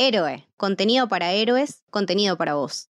Héroe, contenido para héroes, contenido para vos.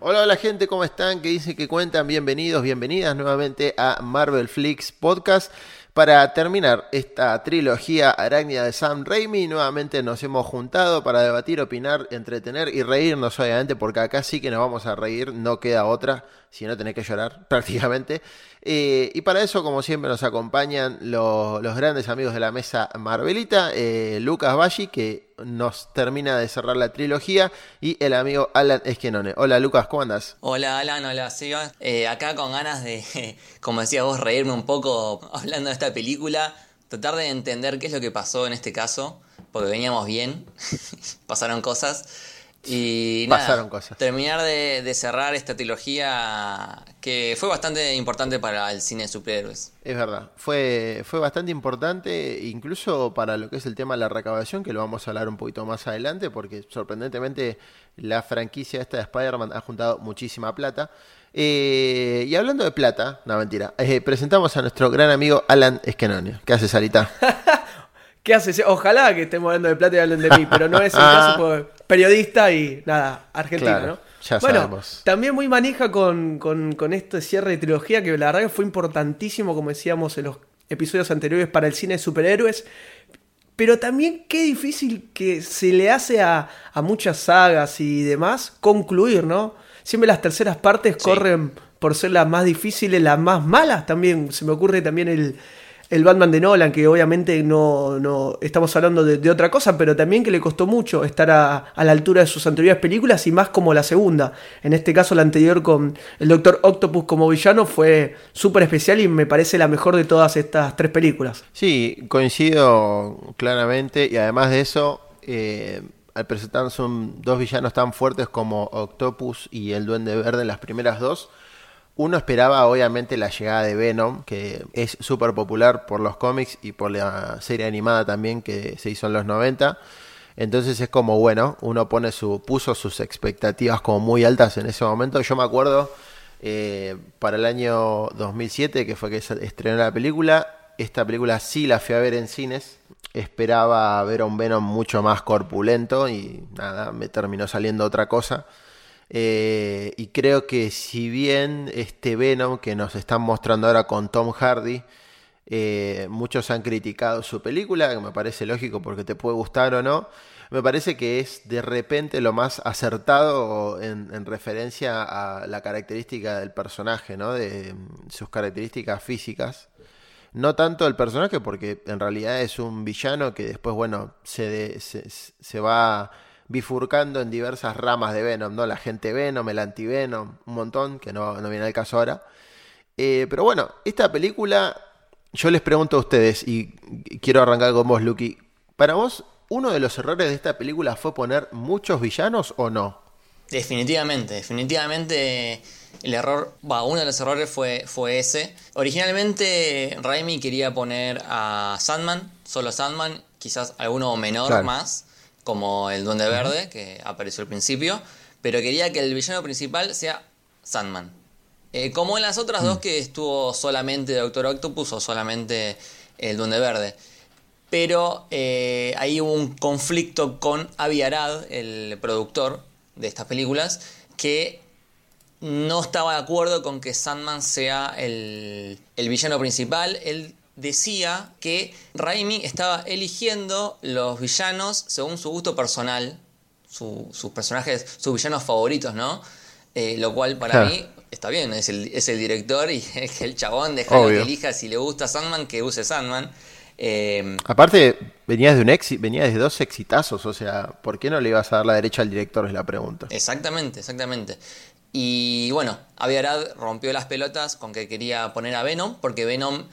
Hola, hola gente, ¿cómo están? ¿Qué dicen que cuentan? Bienvenidos, bienvenidas nuevamente a Marvel Flix Podcast. Para terminar esta trilogía arácnida de Sam Raimi, nuevamente nos hemos juntado para debatir, opinar, entretener y reírnos, obviamente, porque acá sí que nos vamos a reír, no queda otra, si no tenés que llorar prácticamente. Eh, y para eso, como siempre, nos acompañan los grandes amigos de la mesa Marvelita, eh, Lucas Baggi, que nos termina de cerrar la trilogía, y el amigo Alan Esquenone. Hola Lucas, ¿cómo andas? Hola Alan, hola Seba. Eh, acá con ganas de, como decía vos, reírme un poco hablando de esta película, tratar de entender qué es lo que pasó en este caso, porque veníamos bien, pasaron cosas. Y Pasaron cosas. terminar de, cerrar esta trilogía que fue bastante importante para el cine de superhéroes. Es verdad, fue, fue bastante importante incluso para lo que es el tema de la recaudación, que lo vamos a hablar un poquito más adelante, porque sorprendentemente la franquicia esta de Spider-Man ha juntado muchísima plata. Eh, y hablando de plata, no mentira, eh, presentamos a nuestro gran amigo Alan Esquenone. ¿Qué haces, Salita? ¿Qué haces? Ojalá que estemos hablando de plata y hablen de mí, pero no es el caso, periodista y nada, argentino, ¿no? Ya bueno, sabemos. también muy manija con, con, con este cierre de trilogía que la verdad que fue importantísimo, como decíamos en los episodios anteriores, para el cine de superhéroes. Pero también qué difícil que se le hace a, a muchas sagas y demás concluir, ¿no? Siempre las terceras partes corren por ser las más difíciles, las más malas también. Se me ocurre también el, el Batman de Nolan, que obviamente no, no estamos hablando de, otra cosa, pero también que le costó mucho estar a, la altura de sus anteriores películas y más como la segunda. En este caso, la anterior con el Doctor Octopus como villano fue súper especial y me parece la mejor de todas estas tres películas. Sí, coincido claramente y además de eso, eh, al presentar son dos villanos tan fuertes como Octopus y el Duende Verde en las primeras dos, uno esperaba obviamente la llegada de Venom, que es súper popular por los cómics y por la serie animada también que se hizo en los 90. Entonces es como, bueno, uno pone su, puso sus expectativas como muy altas en ese momento. Yo me acuerdo eh, para el año 2007, que fue que estrenó la película, esta película sí la fui a ver en cines. Esperaba ver a un Venom mucho más corpulento y nada, me terminó saliendo otra cosa. Eh, y creo que si bien este Venom que nos están mostrando ahora con Tom Hardy, eh, muchos han criticado su película, que me parece lógico porque te puede gustar o no, me parece que es de repente lo más acertado en, en referencia a la característica del personaje, ¿no? de sus características físicas. No tanto el personaje, porque en realidad es un villano que después, bueno, se, de, se, se va bifurcando en diversas ramas de Venom, ¿no? La gente Venom, el anti-Venom, un montón, que no, no viene al caso ahora. Eh, pero bueno, esta película, yo les pregunto a ustedes, y quiero arrancar con vos, Lucky. Para vos, ¿uno de los errores de esta película fue poner muchos villanos o no? Definitivamente, definitivamente el error, va, uno de los errores fue, fue ese. Originalmente Raimi quería poner a Sandman, solo Sandman, quizás alguno menor Claro. más como el Duende Verde, que apareció al principio, pero quería que el villano principal sea Sandman. Eh, como en las otras dos que estuvo solamente Doctor Octopus o solamente el Duende Verde. Pero eh, ahí hubo un conflicto con Avi Arad, el productor de estas películas, que no estaba de acuerdo con que Sandman sea el, el villano principal. Él decía que Raimi estaba eligiendo los villanos según su gusto personal, su- sus personajes, sus villanos favoritos, ¿no? Eh, lo cual para Claro. mí está bien, es el, es el director y es el chabón, deja que Obvio. elija si le gusta Sandman, que use Sandman. Eh, Aparte, venías de un exi venías de dos exitazos, o sea, ¿por qué no le ibas a dar la derecha al director? Es la pregunta. Exactamente, exactamente. Y bueno, Avi Arad rompió las pelotas con que quería poner a Venom, porque Venom,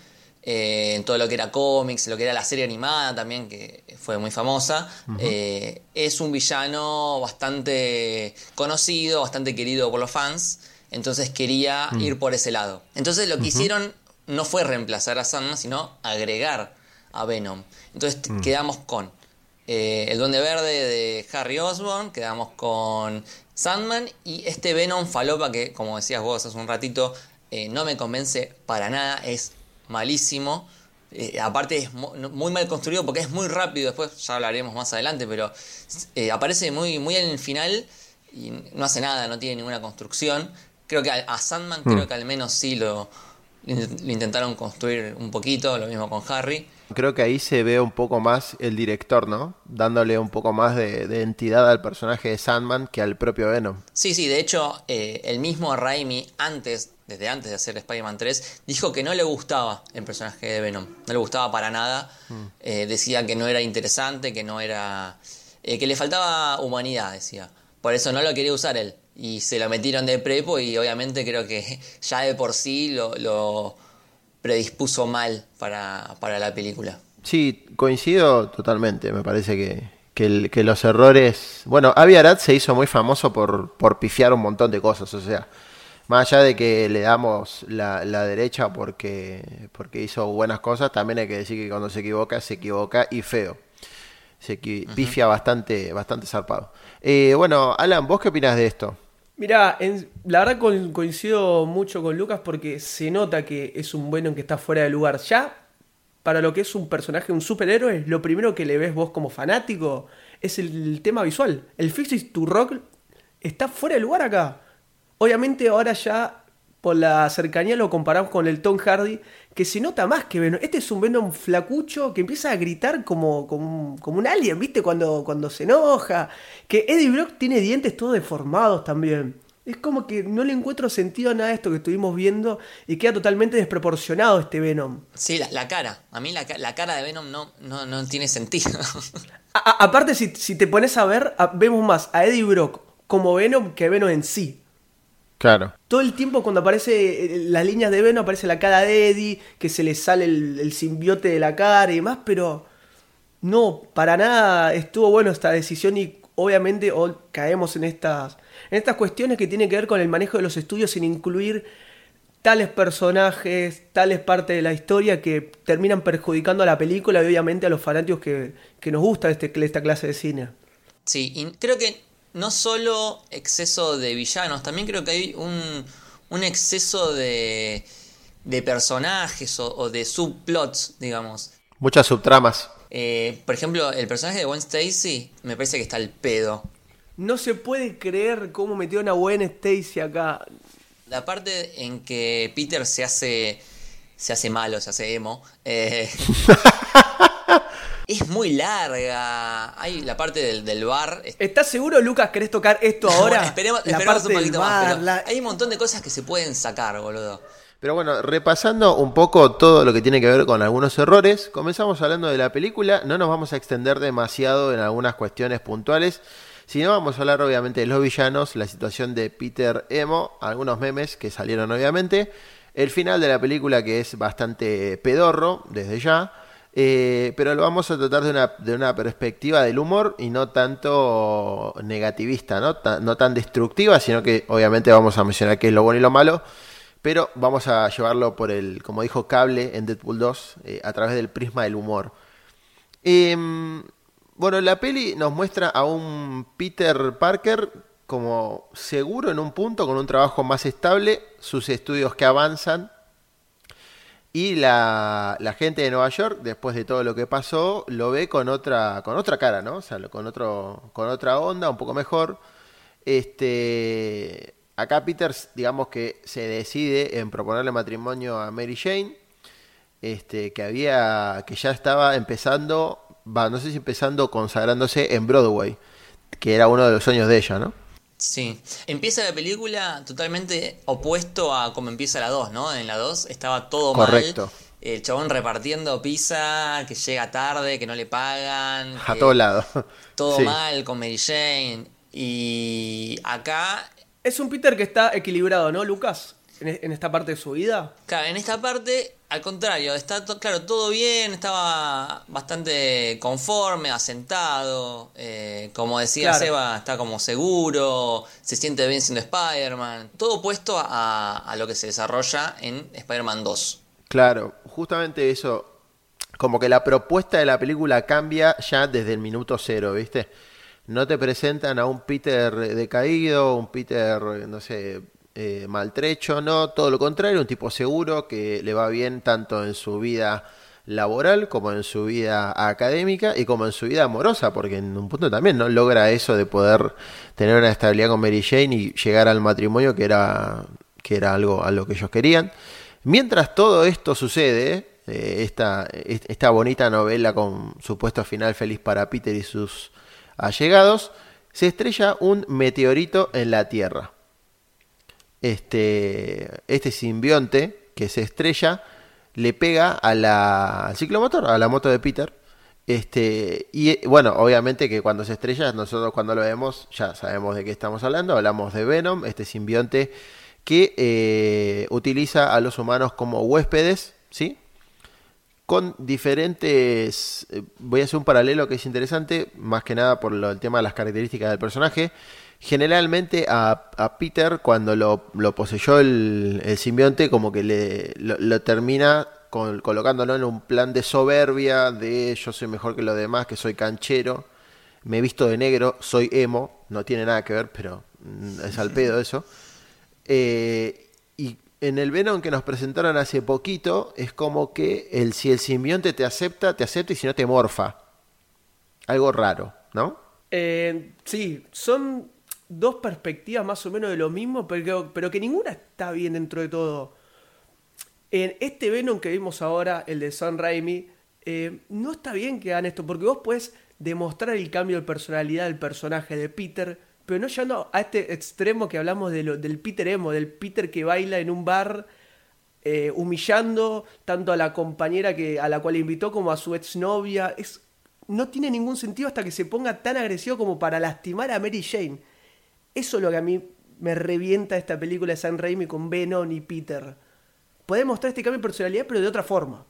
eh, en todo lo que era cómics, lo que era la serie animada también, que fue muy famosa, eh, es un villano bastante conocido, bastante querido por los fans, entonces quería ir por ese lado. Entonces lo que hicieron no fue reemplazar a Sandman, sino agregar a Venom. Entonces t- quedamos con eh, el Duende Verde de Harry Osborn, quedamos con Sandman y este Venom falopa que, como decías vos hace un ratito, no me convence para nada, es malísimo. Eh, aparte es muy mal construido porque es muy rápido, después ya hablaremos más adelante, pero aparece muy, muy en el final y no hace nada, no tiene ninguna construcción. Creo que a, Sandman mm. creo que al menos sí lo, lo intentaron construir un poquito, lo mismo con Harry. Creo que ahí se ve un poco más el director, ¿no? Dándole un poco más de, entidad al personaje de Sandman que al propio Venom. Sí, sí, de hecho, eh, el mismo Raimi, antes, desde antes de hacer Spider-Man 3, dijo que no le gustaba el personaje de Venom. No le gustaba para nada. Mm. Eh, decía que no era interesante, que no era. Eh, que le faltaba humanidad, decía. Por eso no lo quería usar él y se lo metieron de prepo y obviamente creo que ya de por sí lo, predispuso mal para, la película. Sí, coincido totalmente, me parece que, que, los errores... Bueno, Avi Arad se hizo muy famoso por, por pifiar un montón de cosas, o sea, más allá de que le damos la, la, derecha porque, porque hizo buenas cosas, también hay que decir que cuando se equivoca, se equivoca y feo. Se pifia bastante, bastante zarpado. Eh, bueno, Alan, ¿vos qué opinas de esto? Mira, la verdad coincido mucho con Lucas porque se nota que es un bueno que está fuera de lugar. Ya, para lo que es un personaje, un superhéroe, lo primero que le ves vos como fanático es el, tema visual. El Fixis to Rock está fuera de lugar acá. Obviamente ahora ya por la cercanía lo comparamos con el Tom Hardy, que se nota más que Venom. Este es un Venom flacucho que empieza a gritar como, como, un alien, ¿viste? Cuando, cuando se enoja. Que Eddie Brock tiene dientes todos deformados también. Es como que no le encuentro sentido a nada de esto que estuvimos viendo y queda totalmente desproporcionado este Venom. Sí, la, cara. A mí la, cara de Venom no, no, tiene sentido. aparte, si, si, te pones a ver, vemos más a Eddie Brock como Venom que Venom en sí. Claro. Todo el tiempo cuando aparece eh, las líneas de Venom aparece la cara de Eddie, que se le sale el, simbiote de la cara y demás, pero no, para nada estuvo bueno esta decisión y obviamente hoy caemos en estas, en estas cuestiones que tienen que ver con el manejo de los estudios sin incluir tales personajes, tales partes de la historia que terminan perjudicando a la película y obviamente a los fanáticos que, nos gusta este, esta clase de cine. Sí, y creo que no solo exceso de villanos, también creo que hay un, un exceso de, de personajes o, de subplots, digamos. Muchas subtramas. Eh, por ejemplo, el personaje de Gwen Stacy me parece que está al pedo. No se puede creer cómo metió a Gwen Stacy acá. La parte en que Peter se hace se hace malo, se hace emo. Eh, es muy larga. Hay la parte del, del bar. ¿Estás seguro, Lucas, querés tocar esto ahora? esperemos, un poquito más. Hay un montón de cosas que se pueden sacar, boludo. Pero bueno, repasando un poco todo lo que tiene que ver con algunos errores, comenzamos hablando de la película, no nos vamos a extender demasiado en algunas cuestiones puntuales, sino vamos a hablar obviamente de los villanos, la situación de Peter Emo, algunos memes que salieron obviamente, el final de la película que es bastante pedorro desde ya, eh, pero lo vamos a tratar de una, de una perspectiva del humor y no tanto negativista, ¿no? no tan destructiva, sino que obviamente vamos a mencionar qué es lo bueno y lo malo, pero vamos a llevarlo por el, como dijo Cable en Deadpool 2, eh, a través del prisma del humor. Em, bueno, la peli nos muestra a un Peter Parker como seguro en un punto, con un trabajo más estable, sus estudios que avanzan y la, gente de Nueva York, después de todo lo que pasó, lo ve con otra, con otra cara, ¿no? O sea, con, otro, con otra onda, un poco mejor. Este, acá Peters, digamos que se decide en proponerle matrimonio a Mary Jane, este, que había, que ya estaba empezando, va, no sé si empezando consagrándose en Broadway, que era uno de los sueños de ella, ¿no? Sí, empieza la película totalmente opuesto a como empieza la 2, ¿no? En la 2 estaba todo Correcto. mal. El chabón repartiendo pizza, que llega tarde, que no le pagan. A todos lados. Todo mal con Mary Jane. Y acá... Es un Peter que está equilibrado, ¿no, Lucas? En esta parte de su vida. Claro, en esta parte al contrario, está claro, todo bien, estaba bastante conforme, asentado, eh, como decía Seba, está como seguro, se siente bien siendo Spider-Man, todo puesto a, lo que se desarrolla en Spider-Man 2. Claro, justamente eso, como que la propuesta de la película cambia ya desde el minuto cero, ¿viste? No te presentan a un Peter decaído, un Peter, no sé, eh, maltrecho, no, todo lo contrario, un tipo seguro que le va bien tanto en su vida laboral como en su vida académica y como en su vida amorosa, porque en un punto también no logra eso de poder tener una estabilidad con Mary Jane y llegar al matrimonio que era, que era algo a lo que ellos querían. Mientras todo esto sucede, eh, esta, esta bonita novela con supuesto final feliz para Peter y sus allegados, se estrella un meteorito en la Tierra este, este simbionte que se estrella le pega al ciclomotor, a la moto de Peter. Este, y bueno, obviamente que cuando se estrella, nosotros cuando lo vemos ya sabemos de qué estamos hablando. Hablamos de Venom, este simbionte que eh, utiliza a los humanos como huéspedes, ¿sí? Con diferentes. Eh, voy a hacer un paralelo que es interesante, más que nada por el tema de las características del personaje. Generalmente a, Peter, cuando lo, poseyó el, simbionte, como que le, lo, termina colocándolo en un plan de soberbia, de yo soy mejor que los demás, que soy canchero, me he visto de negro, soy emo, no tiene nada que ver, pero mm, es al pedo eso. Eh, y en el Venom que nos presentaron hace poquito, es como que el, si el simbionte te acepta, te acepta y si no te morfa. Algo raro, ¿no? Eh, sí, son dos perspectivas más o menos de lo mismo, pero, que ninguna está bien dentro de todo. En este Venom que vimos ahora, el de Sam Raimi, eh, no está bien que hagan esto, porque vos puedes demostrar el cambio de personalidad del personaje de Peter, pero no llegando a este extremo que hablamos del Peter emo, del Peter que baila en un bar eh, humillando tanto a la compañera que, a la cual invitó como a su exnovia. Es, no tiene ningún sentido hasta que se ponga tan agresivo como para lastimar a Mary Jane. Eso es lo que a mí me revienta esta película de San Raimi con Venom y Peter. Puede mostrar este cambio de personalidad, pero de otra forma.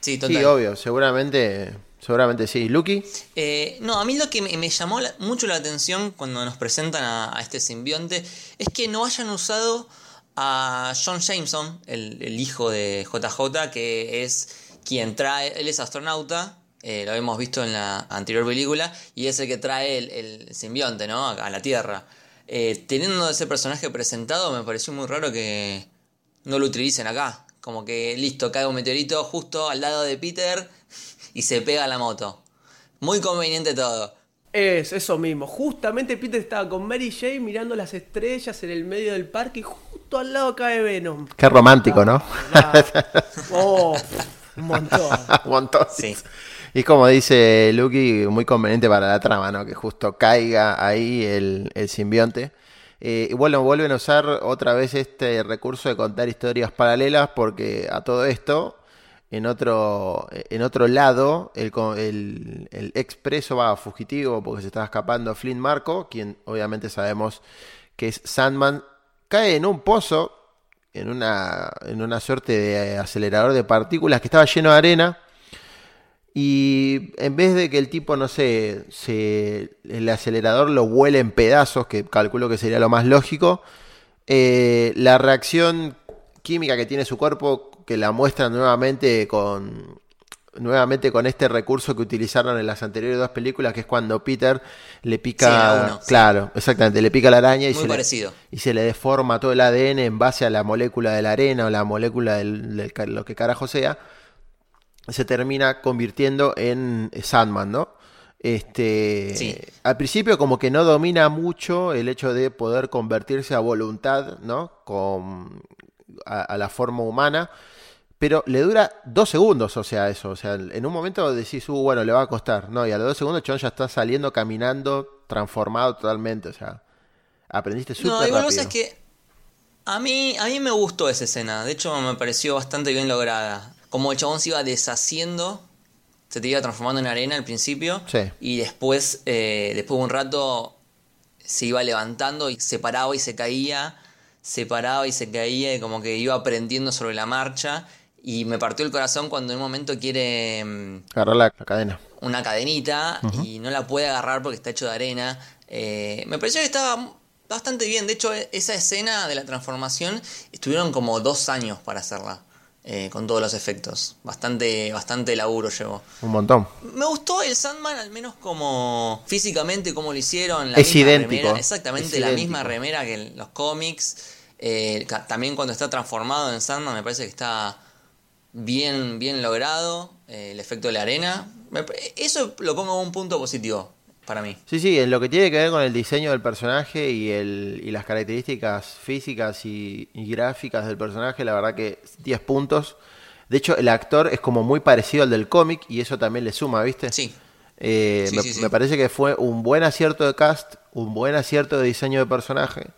Sí, total. Sí, obvio, seguramente, seguramente sí. ¿Lucky? Eh, no, a mí lo que me, llamó mucho la atención cuando nos presentan a, este simbionte es que no hayan usado a John Jameson, el, el, hijo de JJ, que es quien trae, él es astronauta eh, lo hemos visto en la anterior película, y es el que trae el, simbionte, ¿no? A, la Tierra. Eh, teniendo ese personaje presentado, me pareció muy raro que no lo utilicen acá. Como que listo, cae un meteorito justo al lado de Peter y se pega a la moto. Muy conveniente todo. Es eso mismo. Justamente Peter estaba con Mary Jane mirando las estrellas en el medio del parque y justo al lado cae Venom. Qué romántico, ¿no? Oh, un montón. un montón. Sí. Y como dice Lucky, muy conveniente para la trama, ¿no? Que justo caiga ahí el, simbionte. Eh, y bueno, vuelven a usar otra vez este recurso de contar historias paralelas porque a todo esto, en otro, en otro lado, el, el, el expreso va fugitivo porque se está escapando Flint Marco, quien obviamente sabemos que es Sandman, cae en un pozo, en una, en una suerte de acelerador de partículas que estaba lleno de arena y en vez de que el tipo, no sé, se, el acelerador lo vuele en pedazos, que calculo que sería lo más lógico, eh, la reacción química que tiene su cuerpo, que la muestra nuevamente con, nuevamente con este recurso que utilizaron en las anteriores dos películas, que es cuando Peter le pica. claro, exactamente, le pica la araña y se, Le, y se le deforma todo el ADN en base a la molécula de la arena o la molécula de lo que carajo sea se termina convirtiendo en Sandman, ¿no? Este, al principio como que no domina mucho el hecho de poder convertirse a voluntad, ¿no? Con, a, la forma humana, pero le dura dos segundos, o sea, eso, o sea, en un momento decís, uh, bueno, le va a costar, no, y a los dos segundos Chon ya está saliendo, caminando, transformado totalmente, o sea, aprendiste súper No, igual es que a mí, a mí me gustó esa escena, de hecho me pareció bastante bien lograda como el chabón se iba deshaciendo, se te iba transformando en arena al principio. Y después, eh, después de un rato, se iba levantando y se paraba y se caía, se paraba y se caía, y como que iba aprendiendo sobre la marcha. Y me partió el corazón cuando en un momento quiere. Mm, Agarrar la, cadena. Una cadenita y no la puede agarrar porque está hecho de arena. Eh, me pareció que estaba bastante bien. De hecho, esa escena de la transformación estuvieron como dos años para hacerla. Eh, con todos los efectos. Bastante, bastante laburo llevó. Un montón. Me gustó el Sandman, al menos como físicamente, como lo hicieron. La Es misma idéntico. remera, exactamente Es la idéntico. misma remera que en los cómics. Eh, también cuando está transformado en Sandman, me parece que está bien, bien logrado. eh, el efecto de la arena. Eso lo pongo como un punto positivo para mí. Sí, sí, en lo que tiene que ver con el diseño del personaje y, el, y las características físicas y, y gráficas del personaje, la verdad que 10 puntos. De hecho, el actor es como muy parecido al del cómic y eso también le suma, ¿viste? Sí. Eh, Sí, me, sí, sí. me parece que fue un buen acierto de cast, un buen acierto de diseño de personaje.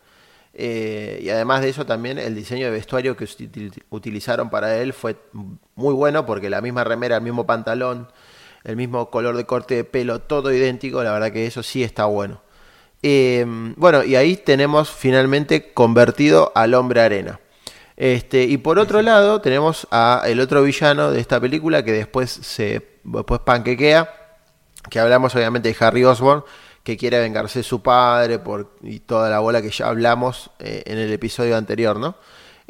eh, y además de eso también el diseño de vestuario que util- utilizaron para él fue muy bueno porque la misma remera, el mismo pantalón, el mismo color de corte de pelo, todo idéntico, la verdad que eso sí está bueno. Eh, bueno, y ahí tenemos finalmente convertido al hombre arena. Este, y por otro lado, tenemos a el otro villano de esta película que después se después panquequea, que hablamos obviamente de Harry Osborn, que quiere vengarse de su padre por, y toda la bola que ya hablamos eh, en el episodio anterior, ¿no?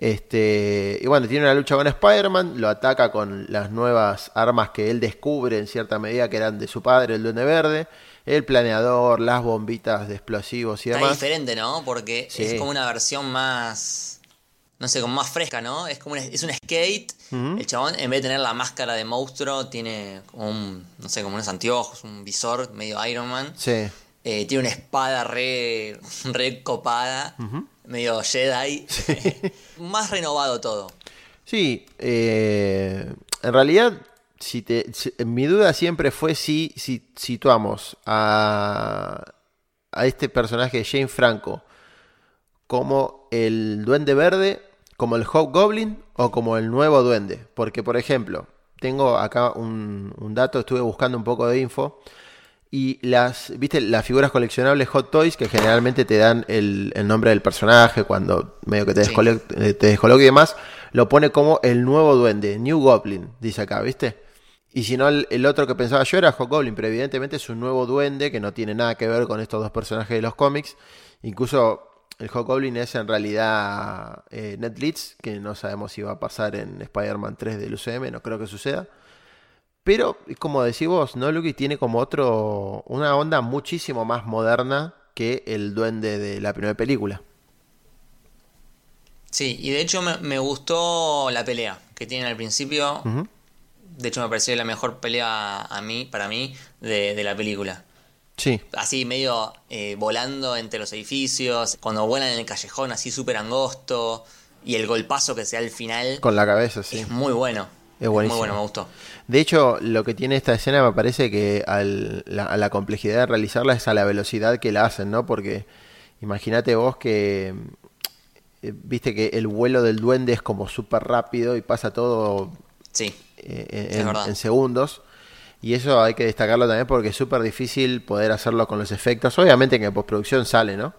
Este, y bueno, tiene una lucha con Spider-Man, lo ataca con las nuevas armas que él descubre en cierta medida que eran de su padre, el Duende Verde, el planeador, las bombitas de explosivos y Está demás. diferente, ¿no? Porque Sí. es como una versión más. No sé, como más fresca, ¿no? Es como un, es un skate. El chabón, en vez de tener la máscara de monstruo, tiene como un. No sé, como unos anteojos, un visor medio Iron Man. Sí. Eh, tiene una espada re, re copada, medio Jedi. más renovado todo. Sí, eh, en realidad, si te, si- mi duda siempre fue si, si situamos a, a este personaje de Jane Franco como el Duende Verde, como el Hobgoblin o como el nuevo Duende. Porque, por ejemplo, tengo acá un, un dato, estuve buscando un poco de info. Y las, viste, las figuras coleccionables Hot Toys que generalmente te dan el, el nombre del personaje cuando medio que te, Sí. eh, te descoloca y demás, lo pone como el nuevo duende, New Goblin, dice acá, ¿viste? Y si no, el, el otro que pensaba yo era Hot Goblin, pero evidentemente es un nuevo duende que no tiene nada que ver con estos dos personajes de los cómics. Incluso el Hot Goblin es en realidad eh, Ned Leeds, que no sabemos si va a pasar en Spider-Man 3 del UCM, no creo que suceda. Pero, como decís vos, ¿no, Lucky? Tiene como otro. una onda muchísimo más moderna que el duende de la primera película. Sí, y de hecho me, me gustó la pelea que tienen al principio. De hecho me pareció la mejor pelea a mí, para mí, de, de la película. Sí, Así medio eh, volando entre los edificios, cuando vuelan en el callejón así súper angosto, y el golpazo que se da al final con la cabeza, sí. es muy bueno. Es buenísimo. Muy bueno, me gustó. De hecho, lo que tiene esta escena me parece que al- la, a la complejidad de realizarla es a la velocidad que la hacen, ¿no? Porque imagínate vos que. eh, Viste que el vuelo del duende es como súper rápido y pasa todo Sí, eh, en segundos. Y eso hay que destacarlo también porque es súper difícil poder hacerlo con los efectos. Obviamente que en postproducción sale, ¿no?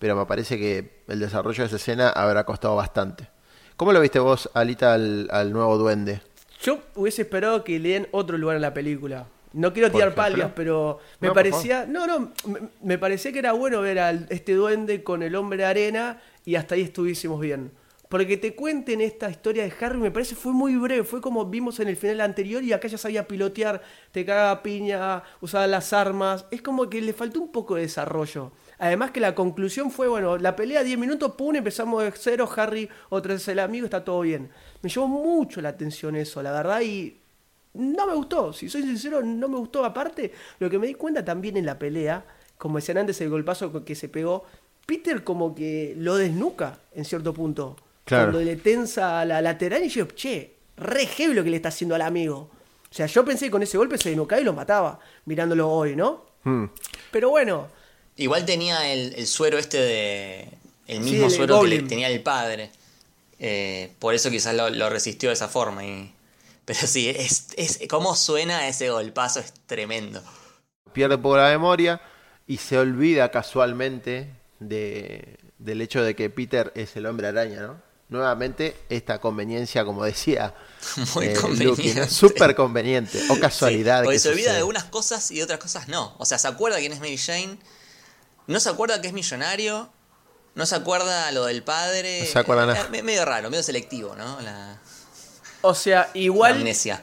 Pero me parece que el desarrollo de esa escena habrá costado bastante. ¿Cómo lo viste vos, Alita, al, al nuevo duende? Yo hubiese esperado que le den otro lugar en la película. No quiero tirar palias, pero me No, parecía. No, no, me, me parecía que era bueno ver a este duende con el hombre arena y hasta ahí estuviésemos bien. Porque te cuenten esta historia de Harry, me parece fue muy breve. Fue como vimos en el final anterior y acá ya sabía pilotear, te cagaba piña, usaba las armas. Es como que le faltó un poco de desarrollo. Además que la conclusión fue, bueno, la pelea 10 minutos, pum, empezamos de cero, Harry otra vez el amigo, está todo bien. Me llevó mucho la atención eso, la verdad, y no me gustó, si soy sincero, no me gustó. Aparte, lo que me di cuenta también en la pelea, como decían antes, el golpazo que se pegó, Peter como que lo desnuca en cierto punto. Claro. Cuando le tensa la lateral y yo, che, re heavy lo que le está haciendo al amigo. O sea, yo pensé que con ese golpe se desnucaba y lo mataba, mirándolo hoy, ¿no? Hmm. Pero bueno, Igual tenía el, el suero este de. El Sí, mismo el suero que le tenía el padre. Eh, por eso quizás lo, lo resistió de esa forma. Y... Pero sí, es, es, cómo suena ese golpazo es tremendo. Pierde un poco la memoria y se olvida casualmente de, del hecho de que Peter es el hombre araña, ¿no? Nuevamente, esta conveniencia, como decía Muy eh, conveniente. Súper conveniente. O casualidad. Sí, porque que se olvida de algunas cosas y de otras cosas no. O sea, se acuerda quién es Mary Jane. No se acuerda que es millonario. No se acuerda lo del padre. No se acuerda nada. Eh, me- medio raro, medio selectivo, ¿no? La- O sea, igual amnesia.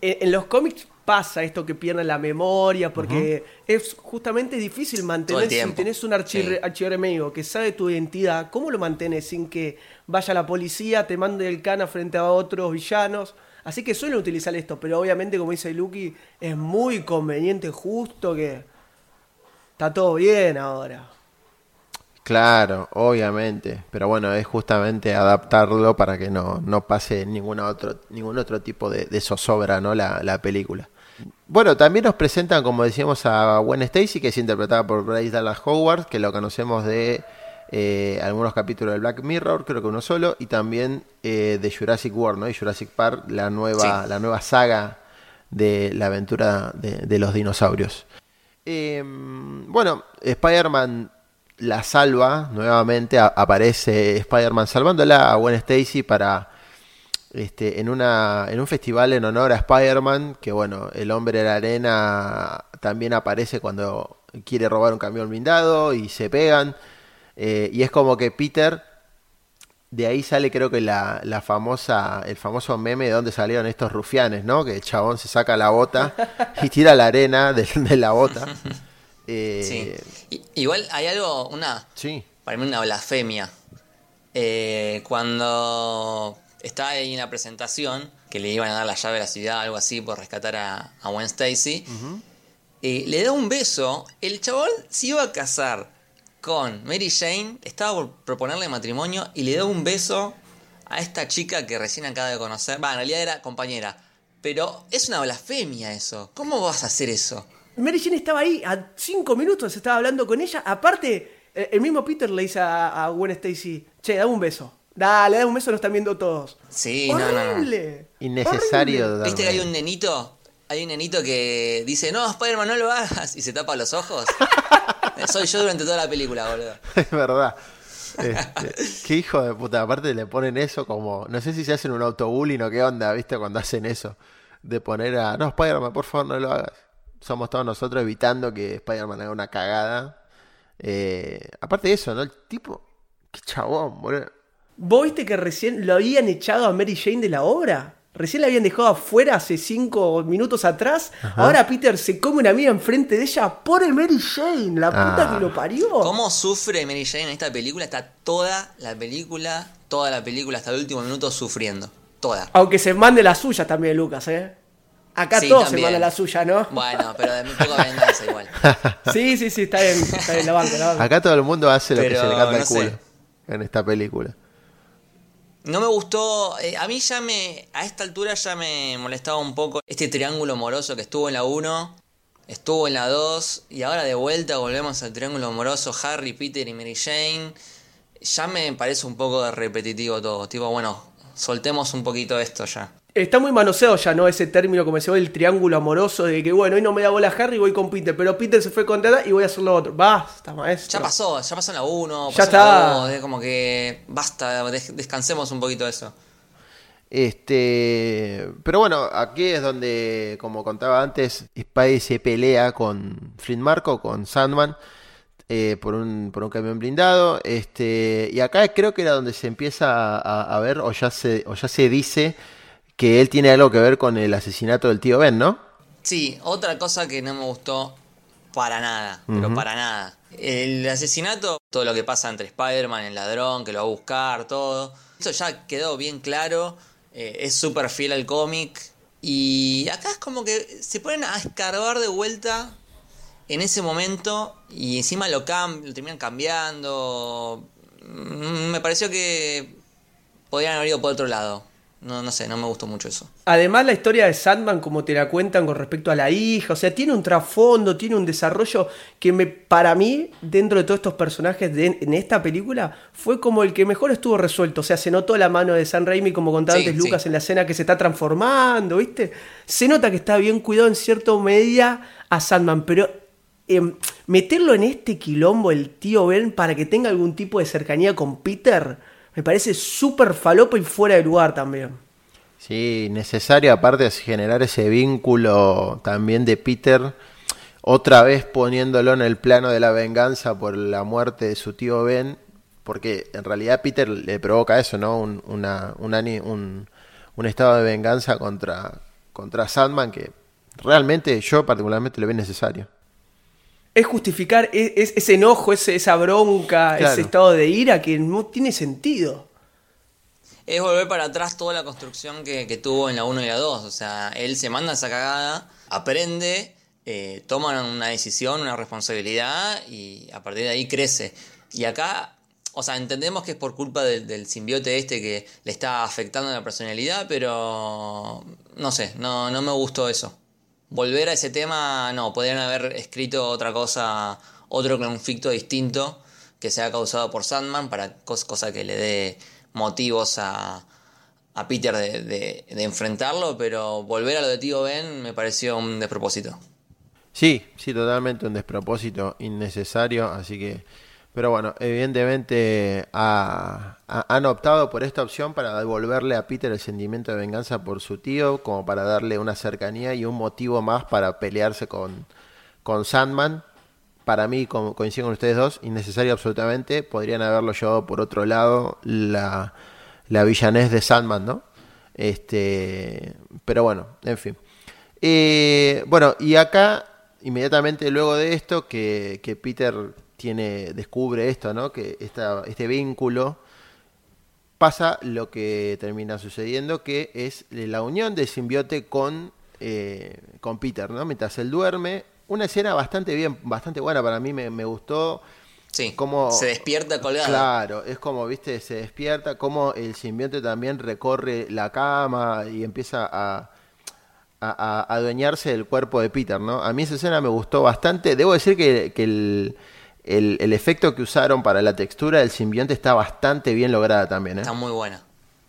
en, en los cómics pasa esto que pierden la memoria, porque es justamente difícil mantener, si tenés un archirre- Sí. archienemigo que sabe tu identidad, ¿cómo lo mantienes sin que vaya la policía, te mande el cana frente a otros villanos? Así que suelen utilizar esto, pero obviamente, como dice Lucky, es muy conveniente, justo que está todo bien ahora. Claro, obviamente. Pero bueno, es justamente adaptarlo para que no, no pase ningún otro, ningún otro tipo de, de zozobra, ¿no? La, la película. Bueno, también nos presentan, como decíamos, a Gwen Stacy, que es interpretada por Bryce Dallas Howard, que lo conocemos de eh, algunos capítulos de Black Mirror, creo que uno solo, y también eh, de Jurassic World, ¿no? Y Jurassic Park, la nueva, Sí. la nueva saga de la aventura de, de los dinosaurios. Eh, bueno, Spider-Man la salva nuevamente, aparece Spider-Man salvándola a Gwen Stacy para este, en una en un festival en honor a Spider-Man, que bueno, el hombre de la arena también aparece cuando quiere robar un camión blindado y se pegan. eh, y es como que Peter de ahí sale creo que la, la famosa, el famoso meme de donde salieron estos rufianes, ¿no? Que el chabón se saca la bota y tira la arena de la bota. Eh, Sí. Igual hay algo, una, sí. para mí una blasfemia. Eh, cuando estaba ahí en la presentación, que le iban a dar la llave de la ciudad, algo así, por rescatar a, a Gwen Stacy, eh, le da un beso. El chabón se iba a casar con Mary Jane, estaba por proponerle matrimonio y le da un beso a esta chica que recién acaba de conocer. Va, en realidad era compañera. Pero es una blasfemia eso. ¿Cómo vas a hacer eso? Mary Jane estaba ahí, a cinco minutos estaba hablando con ella. Aparte, eh, el mismo Peter le dice a, a Gwen Stacy, che, dame un beso. Dale, dame un beso, lo están viendo todos. Sí, no, no. Innecesario. horrible. ¿Viste que hay un nenito? Hay un nenito que dice, no, Spider-Man, no lo hagas, y se tapa los ojos. Soy yo durante toda la película, boludo. Es verdad. Este, qué hijo de puta. Aparte le ponen eso como. No sé si se hacen un autobullying o qué onda, ¿viste? Cuando hacen eso. De poner a. No, Spider-Man, por favor, no lo hagas. Somos todos nosotros evitando que Spider-Man haga una cagada. Eh, aparte de eso, ¿no? El tipo. Qué chabón, boludo. ¿Vos viste que recién lo habían echado a Mary Jane de la obra? Recién la habían dejado afuera hace cinco minutos atrás. Ahora Peter se come una amiga enfrente de ella. Pobre Mary Jane, la puta Ah. que lo parió. ¿Cómo sufre Mary Jane en esta película? Está toda la película, toda la película hasta el último minuto sufriendo. Toda. Aunque se mande la suya también, Lucas, ¿eh? Acá Sí, todos se mandan la suya, ¿no? Bueno, pero de muy poca venganza igual. Sí, sí, sí, está bien, está bien, la banca, la banca. Acá todo el mundo hace lo que se le canta no el culo. sé. En esta película. No me gustó, eh, a mí ya me, a esta altura ya me molestaba un poco este triángulo amoroso que estuvo en la 1, estuvo en la 2 y ahora de vuelta volvemos al triángulo amoroso Harry, Peter y Mary Jane. Ya me parece un poco repetitivo todo, tipo, bueno, soltemos un poquito esto ya. Está muy manoseado ya, ¿no? Ese término, como se ve, el triángulo amoroso de que, bueno, hoy no me da bola Harry, voy con Peter, pero Peter se fue con Dada y voy a hacer lo otro. Basta, maestro. Ya pasó, ya pasó en la 1, Ya pasó en la está. 2, es como que basta, des- descansemos un poquito de eso. Este, pero bueno, aquí es donde, como contaba antes, Spidey se pelea con Flynn Marco, con Sandman, eh, por un, por un camión blindado. Este, y acá creo que era donde se empieza a, a ver, o ya se, o ya se dice que él tiene algo que ver con el asesinato del tío Ben, ¿no? Sí, otra cosa que no me gustó para nada, pero para nada. El asesinato, todo lo que pasa entre Spider-Man, el ladrón, que lo va a buscar, todo. Eso ya quedó bien claro. eh, es súper fiel al cómic. Y acá es como que se ponen a escarbar de vuelta en ese momento y encima lo, cam lo terminan cambiando. Mm, Me pareció que podrían haber ido por otro lado. No, no sé, no me gustó mucho eso. Además, la historia de Sandman, como te la cuentan con respecto a la hija, o sea, tiene un trasfondo, tiene un desarrollo que me, para mí, dentro de todos estos personajes de- en esta película, fue como el que mejor estuvo resuelto. O sea, se notó la mano de San Raimi, como contaba Sí, antes Lucas, sí. en la escena que se está transformando, ¿viste? Se nota que está bien cuidado en cierta medida a Sandman, pero em, meterlo en este quilombo, el tío Ben, para que tenga algún tipo de cercanía con Peter, me parece súper falopa y fuera de lugar también. Sí, necesario aparte es generar ese vínculo también de Peter, otra vez poniéndolo en el plano de la venganza por la muerte de su tío Ben, porque en realidad Peter le provoca eso, ¿no? Un, estado de venganza contra, contra Sandman que realmente yo particularmente lo veo necesario. Es justificar e- es- ese enojo, ese- esa bronca, Claro. ese estado de ira que no tiene sentido. Es volver para atrás toda la construcción que, que tuvo en la 1 y la 2. O sea, él se manda esa cagada, aprende, eh, toma una decisión, una responsabilidad y a partir de ahí crece. Y acá, o sea, entendemos que es por culpa del, del simbiote este que le está afectando la personalidad, pero no sé, no, no me gustó eso. Volver a ese tema, no, podrían haber escrito otra cosa, otro conflicto distinto que sea causado por Sandman para cos- cosa que le dé motivos a, a Peter de, de- de enfrentarlo, pero volver a lo de Tío Ben me pareció un despropósito. Sí, sí, totalmente un despropósito innecesario, así que... Pero bueno, evidentemente ha- ha- han optado por esta opción para devolverle a Peter el sentimiento de venganza por su tío, como para darle una cercanía y un motivo más para pelearse con, con Sandman. Para mí, como coincido con ustedes dos, innecesario absolutamente. Podrían haberlo llevado por otro lado la, la villanés de Sandman, ¿no? Este, pero bueno, en fin. Eh, bueno, y acá, inmediatamente luego de esto, que, que Peter tiene, descubre esto, ¿no? Que esta, este vínculo pasa lo que termina sucediendo, que es la unión del simbiote con, eh, con Peter, ¿no? Mientras él duerme. Una escena bastante bien, bastante buena para mí, me, me gustó. Sí, Como- se despierta colgado. Claro, es como, viste, se despierta, como el simbionte también recorre la cama y empieza a, a, a adueñarse del cuerpo de Peter, ¿no? A mí esa escena me gustó bastante. Debo decir que, que el, el- el efecto que usaron para la textura del simbionte está bastante bien lograda también, ¿eh? Está muy buena.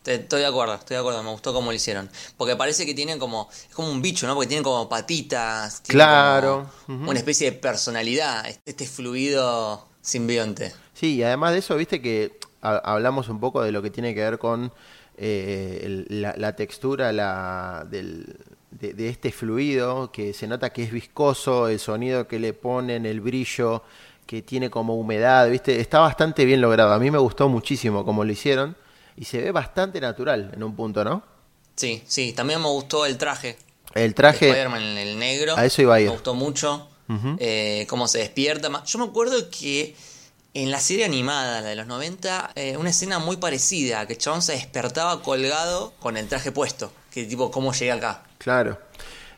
Estoy de acuerdo, estoy de acuerdo, me gustó cómo lo hicieron. Porque parece que tienen como, es como un bicho, ¿no? Porque tienen como patitas, Claro, como una especie de personalidad, este fluido simbionte. Sí, y además de eso, viste que ha- hablamos un poco de lo que tiene que ver con eh, el- la, la textura la, del- de, de este fluido, que se nota que es viscoso, el sonido que le ponen, el brillo, que tiene como humedad, viste, está bastante bien logrado. A mí me gustó muchísimo cómo lo hicieron y se ve bastante natural en un punto, ¿no? Sí, sí, también me gustó el traje. El traje, Spider-Man en el negro. A eso iba a ir. Me gustó mucho. eh, cómo se despierta. Yo me acuerdo que en la serie animada, la de los 90, eh, una escena muy parecida, que chabón se despertaba colgado con el traje puesto. Que tipo, ¿cómo llegué acá? Claro.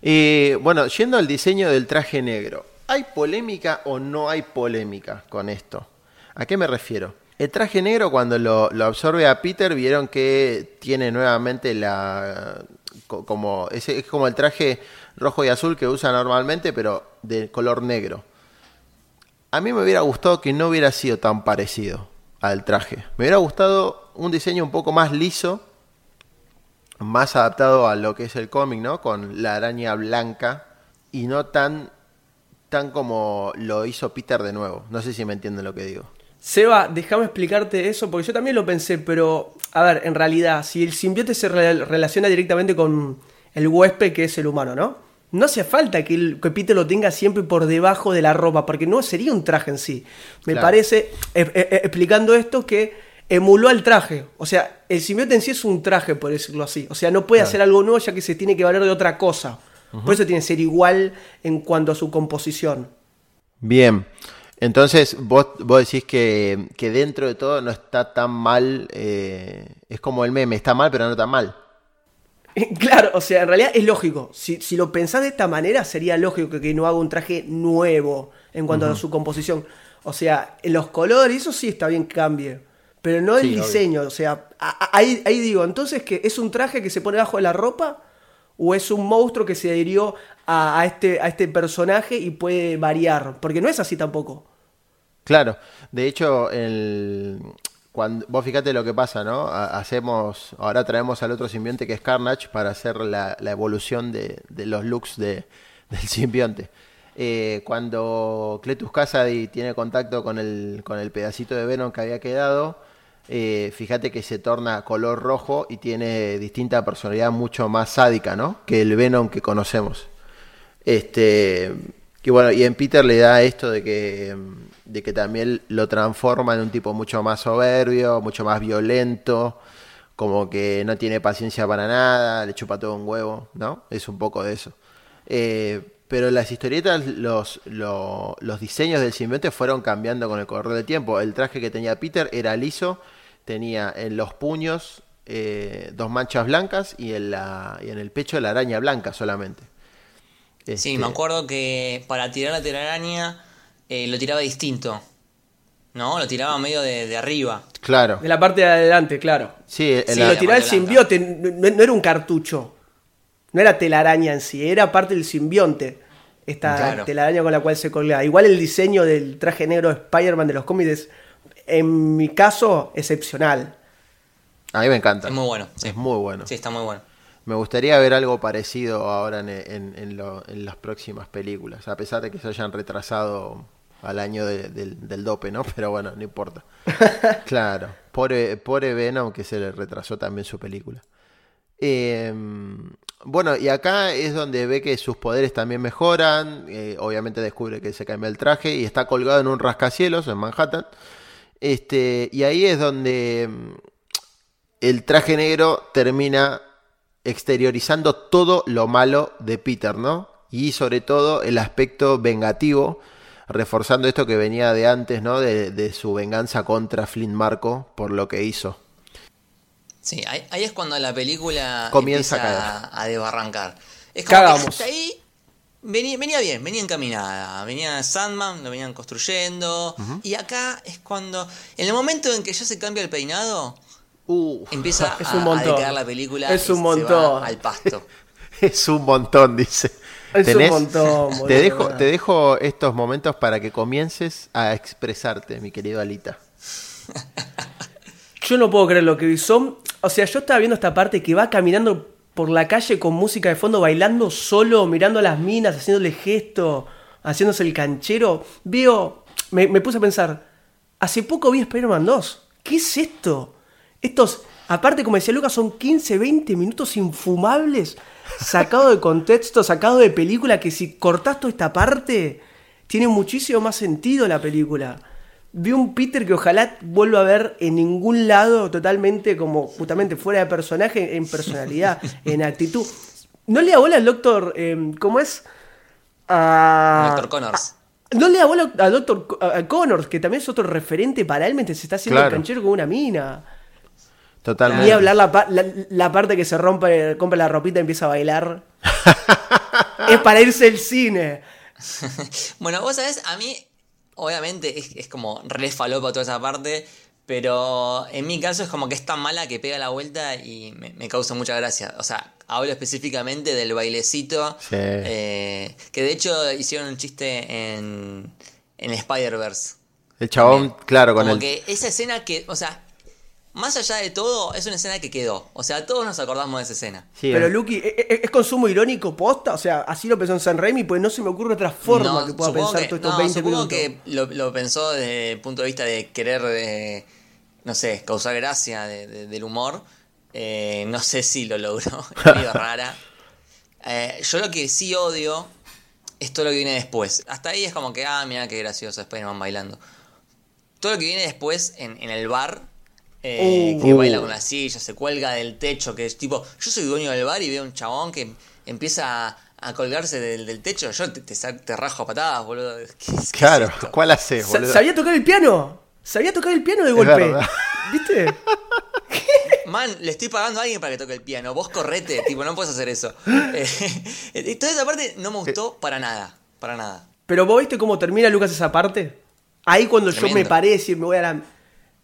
Y bueno, yendo al diseño del traje negro, ¿hay polémica o no hay polémica con esto? ¿A qué me refiero? El traje negro cuando lo, lo absorbe a Peter vieron que tiene nuevamente la co- como es como el traje rojo y azul que usa normalmente pero de color negro. A mí me hubiera gustado que no hubiera sido tan parecido al traje. Me hubiera gustado un diseño un poco más liso, más adaptado a lo que es el cómic, ¿no? Con la araña blanca y no tan tan como lo hizo Peter de nuevo. No sé si me entienden lo que digo. Seba, déjame explicarte eso, porque yo también lo pensé, pero a ver, en realidad, si el simbionte se re- relaciona directamente con el huésped que es el humano, ¿no? No hace falta que, el, que Peter lo tenga siempre por debajo de la ropa, porque no sería un traje en sí. Me Claro. parece, eh, eh, eh, explicando esto, que emuló al traje. O sea, el simbionte en sí es un traje, por decirlo así. O sea, no puede Claro. hacer algo nuevo ya que se tiene que valer de otra cosa. Por eso tiene que ser igual en cuanto a su composición. Bien. Entonces, vos, vos decís que, que dentro de todo no está tan mal. eh, es como el meme, está mal, pero no tan mal. Claro, o sea, en realidad es lógico. Si, si lo pensás de esta manera, sería lógico que, que no haga un traje nuevo en cuanto a su composición. O sea, en los colores, eso sí está bien que cambie. Pero no el Sí, obvio. diseño. O sea, ahí, ahí digo, entonces, que ¿es un traje que se pone bajo de la ropa? ¿O es un monstruo que se adhirió a, este, a este personaje y puede variar? Porque no es así tampoco. Claro, de hecho, el, cuando, vos fíjate lo que pasa, ¿no? Ha- Hacemos, ahora traemos al otro simbionte que es Carnage para hacer la, evolución de, los looks de- del simbionte. Eh, cuando Cletus Kasady tiene contacto con el, con el pedacito de Venom que había quedado, eh, fíjate que se torna color rojo y tiene distinta personalidad mucho más sádica, ¿no? Que el Venom que conocemos. Este, que bueno, y en Peter le da esto de que, de que también lo transforma en un tipo mucho más soberbio, mucho más violento, como que no tiene paciencia para nada, le chupa todo un huevo, ¿no? Es un poco de eso. Eh, pero las historietas, los, lo- los diseños del simbionte fueron cambiando con el correr del tiempo. El traje que tenía Peter era liso, tenía en los puños eh, dos manchas blancas y en, la, y en el pecho la araña blanca solamente. Sí, Este, me acuerdo que para tirar la telaraña eh, lo tiraba distinto. ¿No? Lo tiraba medio de, de arriba. Claro. De la parte de adelante, claro. Sí, en Si la- lo tiraba el simbionte, no, no era un cartucho. No era telaraña en sí, era parte del simbionte. Esta Claro. telaraña con la cual se colgaba. Igual el diseño del traje negro de Spider-Man de los cómics en mi caso, excepcional. a mí me encanta. Es muy bueno. Sí, Es muy bueno. Sí, está muy bueno. Me gustaría ver algo parecido ahora en, en- en lo- en las próximas películas, a pesar de que se hayan retrasado al año de- del, del dope, ¿no? Pero bueno, no importa. claro, pobre, pobre Venom que se le retrasó también su película. Eh, bueno, y acá es donde ve que sus poderes también mejoran, eh, obviamente descubre que se cambia el traje y está colgado en un rascacielos en Manhattan. Este, y ahí es donde mm, el traje negro termina exteriorizando todo lo malo de Peter, ¿no? Y sobre todo el aspecto vengativo, reforzando esto que venía de antes, ¿no? De, de su venganza contra Flint Marco por lo que hizo. Sí, ahí, ahí es cuando la película Comienza empieza a a, desbarrancar. Es como Cagamos. que hasta ahí venía, venía bien, venía encaminada. Venía Sandman, lo venían construyendo. Y acá es cuando, en el momento en que ya se cambia el peinado, Uh, empieza Es a, un a montón. decaer la película. Es un se montón. va al pasto. es un montón, dice. Es un montón, boludo. Te dejo, te dejo estos momentos para que comiences a expresarte, mi querido Alita. Yo no puedo creer lo que vi. Son, o sea, yo estaba viendo esta parte que va caminando por la calle con música de fondo, bailando solo, mirando a las minas, haciéndole gesto, haciéndose el canchero. Veo, me, puse a pensar, hace poco vi Spider-Man 2. ¿Qué es esto? Estos, aparte, como decía Lucas, son 15, 20 minutos infumables, sacado de contexto, sacado de película, que si cortás toda esta parte, tiene muchísimo más sentido la película. Vi un Peter que ojalá vuelva a ver en ningún lado totalmente como justamente fuera de personaje, en personalidad, en actitud. No le da bola al doctor, eh, ¿cómo es? A... Doctor Connors. No le da bola al doctor a Connors, que también es otro referente para él mientras se está haciendo Claro. el canchero con una mina. Totalmente. Ni hablar la, la, la parte que se rompe, compra la ropita y empieza a bailar. es para irse al cine. Bueno, vos sabés, a mí, obviamente, es, es como re falopa toda esa parte, pero en mi caso es como que es tan mala que pega la vuelta y me, me causa mucha gracia. O sea, hablo específicamente del bailecito, Sí. eh, que de hecho hicieron un chiste en, en Spider-Verse. El chabón, claro, con Como el... que esa escena que, o sea, más allá de todo, es una escena que quedó. O sea, todos nos acordamos de esa escena. Sí, Pero eh. Lucky, ¿e- e- ¿es, consumo irónico posta? O sea, así lo pensó en San Raimi, pues no se me ocurre otra forma No, que pueda pensar que- todos estos no, 20 supongo minutos. que lo, lo pensó desde el punto de vista de querer, eh, no sé, causar gracia de- de- del humor. Eh, no sé si lo logró, es medio rara. Eh, yo lo que sí odio es todo lo que viene después. Hasta ahí es como que, ah, mira qué gracioso Spider-Man bailando. Todo lo que viene después en, en el bar, eh, Uh. que Uh. baila con la silla, se cuelga del techo, que es tipo, yo soy dueño del bar y veo un chabón que empieza a, a colgarse del, del techo, yo te, te, sa- te rajo a patadas, boludo. ¿Qué es- qué Claro, es? ¿cuál haces, Sa- boludo? ¿Sabía tocar el piano? ¿Sabía tocar el piano de Es golpe? verdad. ¿Viste? Man, le estoy pagando a alguien para que toque el piano. Vos correte, tipo, no puedes hacer eso. Eh, toda esa parte no me gustó para nada. Para nada. Pero vos viste cómo termina Lucas esa parte. Ahí cuando yo me paré y me voy a la...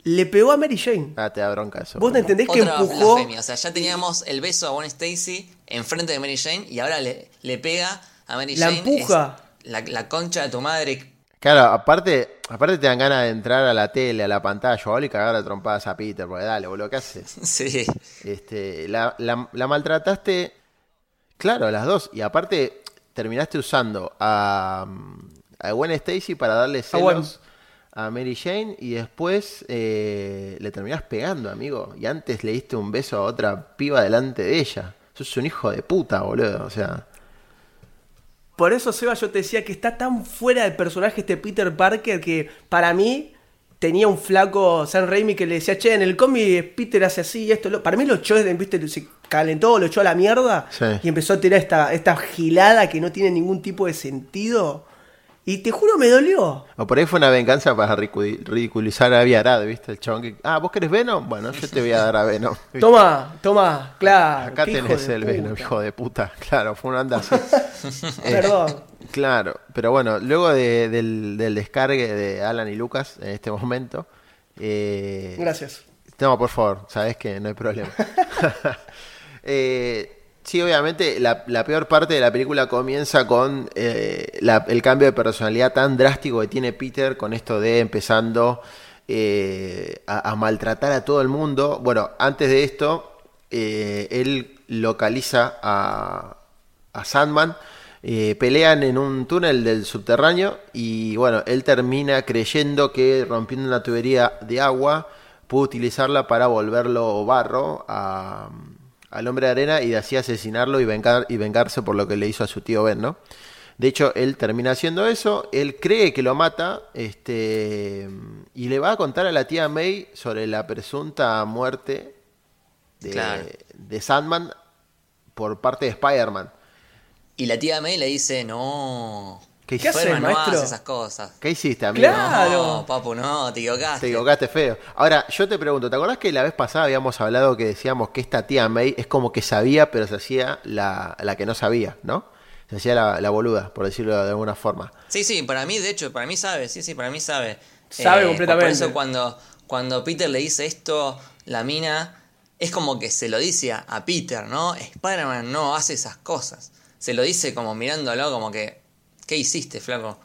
Le pegó a Mary Jane. Ah, te da bronca eso. ¿Vos boludo. entendés que Otra empujó? blasfemia. O sea, ya teníamos el beso a Gwen Stacy enfrente de Mary Jane y ahora le, le pega a Mary La Jane. empuja. Es La, la concha de tu madre. Claro, aparte, aparte te dan ganas de entrar a la tele, a la pantalla, o algo y cagar a trompadas a Peter, porque dale, boludo, ¿qué haces? Sí. Este, la, la- la maltrataste, claro, las dos, y aparte terminaste usando a, a Gwen Stacy para darle A Gwen. celos a Mary Jane y después eh, le terminás pegando, amigo, y antes le diste un beso a otra piba delante de ella. Sos un hijo de puta, boludo, o sea... Por eso, Seba, yo te decía que está tan fuera del personaje este Peter Parker que para mí tenía un flaco San Raimi que le decía, che, en el cómic Peter hace así y esto. lo-". Para mí lo echó, viste, se calentó, lo echó a la mierda Sí. y empezó a tirar esta, esta gilada que no tiene ningún tipo de sentido. Y te juro, me dolió. O por ahí fue una venganza para ridiculizar a Avi Arad, ¿viste? El chabón que. Ah, ¿vos querés Venom? Bueno, yo te voy a dar a Venom. Toma, toma, claro. Acá tenés el puta. Venom, hijo de puta. Claro, fue una onda así. Perdón. Claro, pero bueno, luego de- del, del descargue de Alan y Lucas en este momento. eh, Gracias. No, por favor, sabes que no hay problema. Eh, sí, obviamente, la, la peor parte de la película comienza con eh, la- el cambio de personalidad tan drástico que tiene Peter con esto de empezando eh, a, maltratar a todo el mundo. Bueno, antes de esto, eh, él localiza a, a Sandman. eh, pelean en un túnel del subterráneo y bueno, él termina creyendo que rompiendo una tubería de agua pudo utilizarla para volverlo barro a- al hombre de arena y de así asesinarlo y, vengar, y vengarse por lo que le hizo a su tío Ben, ¿no? De hecho, él termina haciendo eso, él cree que lo mata, este, y le va a contar a la tía May sobre la presunta muerte de, Claro. de Sandman por parte de Spider-Man. Y la tía May le dice, no. ¿Qué ¿Qué hace, no maestro? hace esas cosas. ¿Qué hiciste, amigo? Claro. No, papu, no, te equivocaste. Te equivocaste feo. Ahora, yo te pregunto, ¿te acordás que la vez pasada habíamos hablado que decíamos que esta tía May es como que sabía, pero se hacía la, la que no sabía, ¿no? Se hacía la, la boluda, por decirlo de alguna forma. Sí, sí, para mí, de hecho, para mí sabe, sí, sí, para mí sabe. Eh, Sabe completamente. Por eso cuando, cuando Peter le dice esto, la mina, es como que se lo dice a, a Peter, ¿no? Spider-Man no hace esas cosas. Se lo dice como mirándolo, como que, ¿qué hiciste, flaco?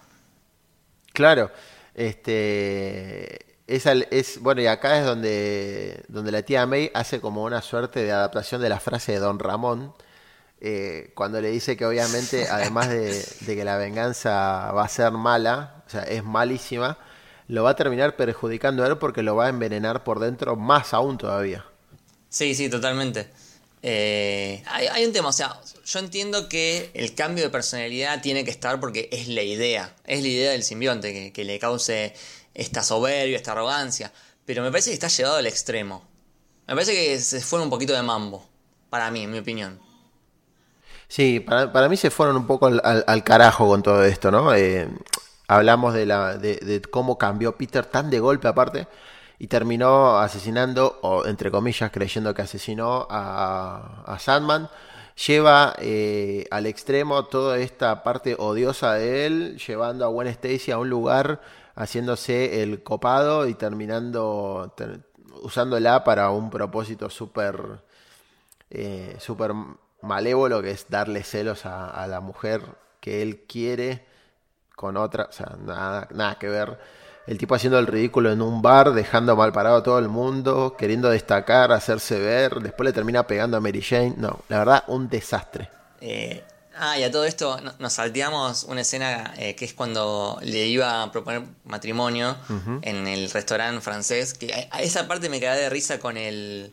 Claro, este es, es bueno y acá es donde donde la tía May hace como una suerte de adaptación de la frase de Don Ramón eh, cuando le dice que obviamente además de, de que la venganza va a ser mala, o sea es malísima, lo va a terminar perjudicando a él porque lo va a envenenar por dentro más aún todavía. Sí, sí, totalmente. Eh, hay, un tema, o sea, yo entiendo que el cambio de personalidad tiene que estar porque es la idea, es la idea del simbionte, que, le cause esta soberbia, esta arrogancia, pero me parece que está llevado al extremo. Me parece que se fue un poquito de mambo, para mí, en mi opinión. Sí, para, para mí se fueron un poco al, carajo con todo esto, ¿no? Eh, hablamos de, la, de cómo cambió Peter tan de golpe aparte y terminó asesinando, o entre comillas, creyendo que asesinó a, Sandman. Lleva eh, al extremo toda esta parte odiosa de él, llevando a Gwen Stacy a un lugar, haciéndose el copado y terminando ter- usándola para un propósito súper eh, súper malévolo, que es darle celos a, a la mujer que él quiere con otra, o sea, nada, nada que ver. El tipo haciendo el ridículo en un bar, dejando mal parado a todo el mundo, queriendo destacar, hacerse ver, después le termina pegando a Mary Jane. No, la verdad, un desastre. Eh, ah, y a todo esto no- nos salteamos una escena eh, que es cuando le iba a proponer matrimonio en el restaurante francés. Que a, a esa parte me quedé de risa con el.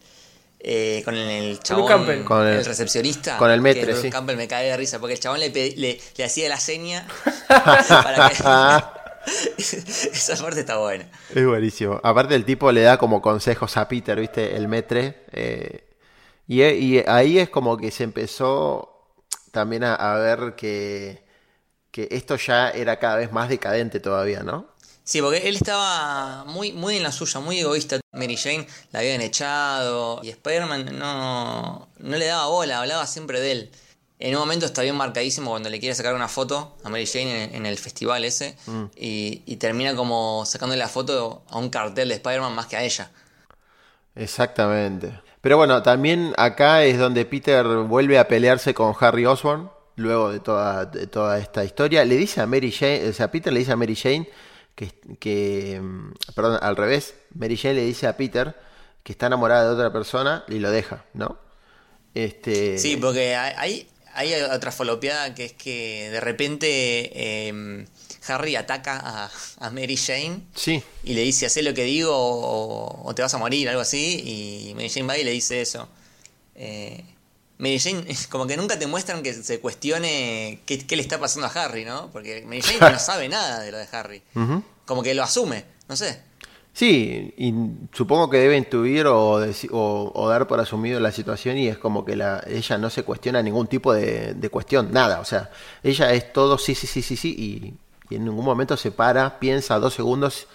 eh, con el chabón. Con el- el, recepcionista. con el que metre, Bruce sí. Campbell me cae de risa porque el chabón le, le, le hacía la seña para que. esa parte está buena. Es buenísimo. Aparte el tipo le da como consejos a Peter, ¿viste? El metre. eh, y, y ahí es como que se empezó también a, a ver que, que esto ya era cada vez más decadente todavía, ¿no? Sí, porque él estaba muy, muy en la suya, muy egoísta. Mary Jane la habían echado y Spider-Man no, no le daba bola, hablaba siempre de él. En un momento está bien marcadísimo cuando le quiere sacar una foto a Mary Jane en, en el festival ese y, y termina como sacándole la foto a un cartel de Spider-Man más que a ella. Exactamente. Pero bueno, también acá es donde Peter vuelve a pelearse con Harry Osborn, luego de toda, de toda esta historia. Le dice a Mary Jane, o sea, Peter le dice a Mary Jane que, que, mm, perdón, al revés, Mary Jane le dice a Peter que está enamorada de otra persona y lo deja, ¿no? Este, Sí, porque hay, hay otra falopeada que es que de repente eh, Harry ataca a, a Mary Jane Sí, y le dice, haz lo que digo o, o te vas a morir, algo así, y Mary Jane va y le dice eso. Eh, Mary Jane, como que nunca te muestran que se cuestione qué, qué le está pasando a Harry, ¿no? Porque Mary Jane no sabe nada de lo de Harry. Como que lo asume, no sé. Sí, y supongo que debe intuir o, o- o dar por asumido la situación y es como que la, ella no se cuestiona ningún tipo de, de cuestión, nada. O sea, ella es todo sí, sí, sí, sí, sí y, y en ningún momento se para, piensa dos segundos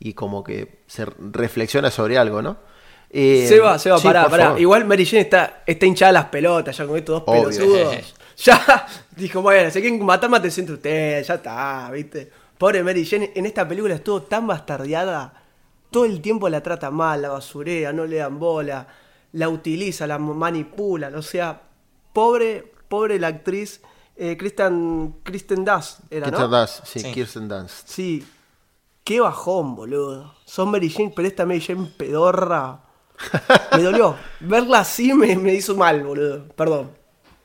y como que se reflexiona sobre algo, ¿no? Eh, se va, se va, sí, pará, pará. favor. Igual Mary Jane está, está hinchada las pelotas ya con estos dos pelotudos. ya, dijo, bueno, si quieren matar, mátense entre ustedes, ya está, viste. Pobre Mary Jane, en esta película estuvo tan bastardeada, todo el tiempo la trata mal, la basurea, no le dan bola, la utiliza, la manipulan, o sea, pobre, pobre la actriz eh, Kristen, Kristen Dunst, era, Kirsten ¿no? Dunst, sí, Sí. Kirsten Dunst. Sí. Qué bajón, boludo. Son Mary Jane, pero esta Mary Jane pedorra. Me dolió. Verla así me, me hizo mal, boludo. Perdón.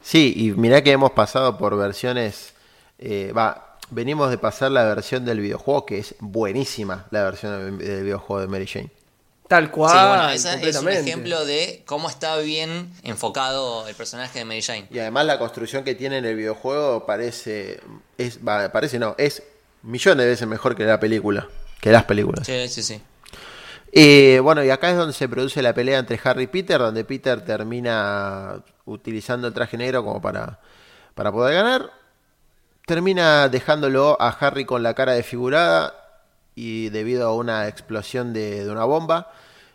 Sí, y mirá que hemos pasado por versiones. eh, Va, venimos de pasar la versión del videojuego, que es buenísima, la versión del videojuego de Mary Jane. Tal cual. Sí, bueno, ese es un completamente. ejemplo de cómo está bien enfocado el personaje de Mary Jane. Y además la construcción que tiene en el videojuego parece. Es, parece no, es millones de veces mejor que la película. Que las películas. Sí, sí, sí. Eh, bueno, y acá es donde se produce la pelea entre Harry y Peter, donde Peter termina utilizando el traje negro como para, para poder ganar. Termina dejándolo a Harry con la cara desfigurada y debido a una explosión de, de una bomba.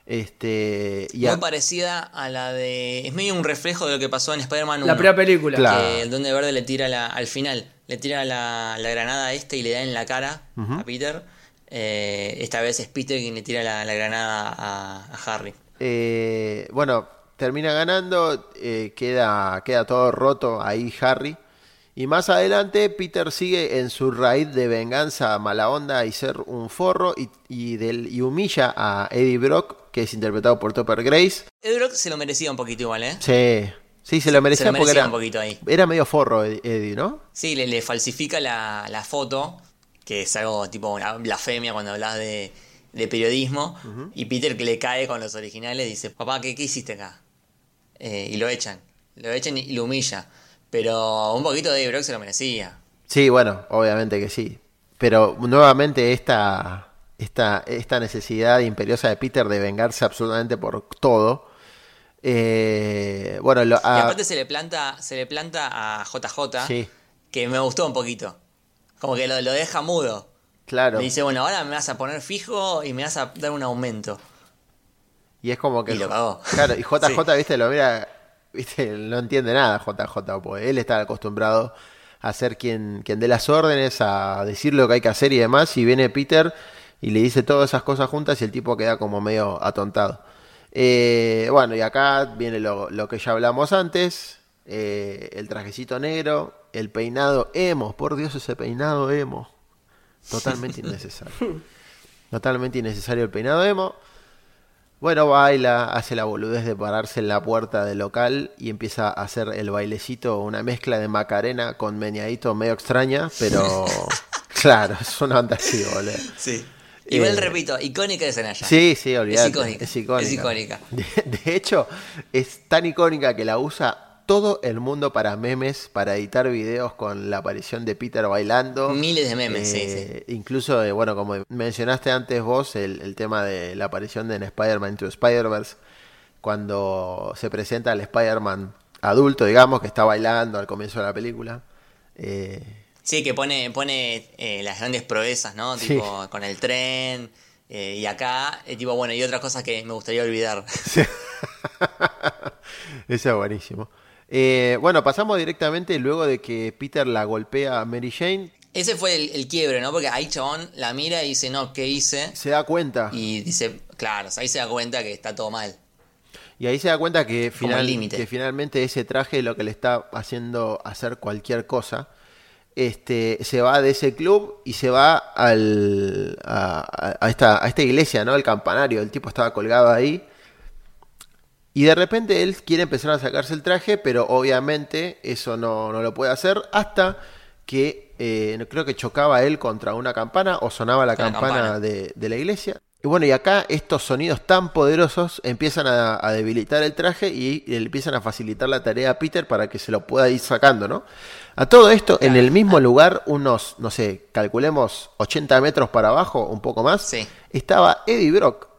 Este, y a- Muy parecida a la de. Es medio un reflejo de lo que pasó en Spider-Man 1. La primera película. Claro. Que el Duende Verde le tira la, al final, le tira la, la granada a este y le da en la cara a Peter. Eh, esta vez es Peter quien le tira la, la granada a, a Harry. Eh, bueno, termina ganando, eh, queda, queda todo roto ahí Harry. Y más adelante Peter sigue en su raíz de venganza mala onda y ser un forro y, y, del, y humilla a Eddie Brock, que es interpretado por Topper Grace. Ed Brock se lo merecía un poquito igual, ¿eh? Sí, sí, se lo merecía, se lo porque merecía era, un poquito ahí. era medio forro Ed- Eddie, ¿no? Sí, le, le falsifica la, la foto, que es algo tipo una blasfemia cuando hablas de, de periodismo. Y Peter que le cae con los originales dice, papá, ¿qué, qué hiciste acá? Eh, y lo echan. Lo echan y lo humilla. Pero un poquito de Eddie Brock se lo merecía. Sí, bueno, obviamente que sí. Pero nuevamente esta, esta, esta necesidad imperiosa de Peter de vengarse absolutamente por todo. Eh, bueno, lo- Y a- aparte se le planta, se le planta a JJ, Sí. que me gustó un poquito. Como que lo, lo deja mudo. claro. Le dice, bueno, ahora me vas a poner fijo y me vas a dar un aumento. Y es como que. Y lo cagó. Claro, y JJ, Sí. viste, lo mira. Viste, no entiende nada JJ, porque él está acostumbrado a ser quien, quien dé las órdenes, a decir lo que hay que hacer y demás. Y viene Peter y le dice todas esas cosas juntas y el tipo queda como medio atontado. Eh, bueno, y acá viene lo, lo que ya hablamos antes: eh, el trajecito negro, el peinado emo. Por Dios, ese peinado emo. Totalmente innecesario. Totalmente innecesario el peinado emo. Bueno, baila, hace la boludez de pararse en la puerta del local y empieza a hacer el bailecito, una mezcla de Macarena con meñadito medio extraña, pero claro, es una onda así, boludo. Sí. Igual Eh, repito, icónica de Zendaya. Sí, sí, olvídate. Es icónica. Es icónica. Es icónica. De, de hecho, es tan icónica que la usa todo el mundo para memes, para editar videos con la aparición de Peter bailando. Miles de memes, sí, Eh, Incluso, eh, bueno, como mencionaste antes vos, el, el tema de la aparición de Spider-Man Into Spider-Verse, cuando se presenta al Spider-Man adulto, digamos, que está bailando al comienzo de la película. Eh, Sí, que pone, pone eh, las grandes proezas, ¿no? Sí. Tipo, con el tren. y acá, tipo, bueno, y otras cosas que me gustaría olvidar. Eso es buenísimo. Eh, bueno, pasamos directamente luego de que Peter la golpea a Mary Jane. Ese fue el, el quiebre, ¿no? Porque ahí chabón la mira y dice, no, ¿qué hice? Se da cuenta. Y dice, claro, ahí se da cuenta que está todo mal. Y ahí se da cuenta que, final- finalmente ese traje es lo que le está haciendo hacer cualquier cosa. Este, se va de ese club y se va al, a esta, a esta iglesia, ¿no? El campanario. El tipo estaba colgado ahí. Y de repente él quiere empezar a sacarse el traje, pero obviamente eso no, no lo puede hacer hasta que eh, creo que chocaba él contra una campana o sonaba la campana, campana. De, de la iglesia. Y bueno, y acá estos sonidos tan poderosos empiezan a, a debilitar el traje y, le empiezan a facilitar la tarea a Peter para que se lo pueda ir sacando, ¿no? A todo esto, en el mismo lugar, unos, no sé, calculemos 80 metros para abajo, un poco más, Sí. estaba Eddie Brock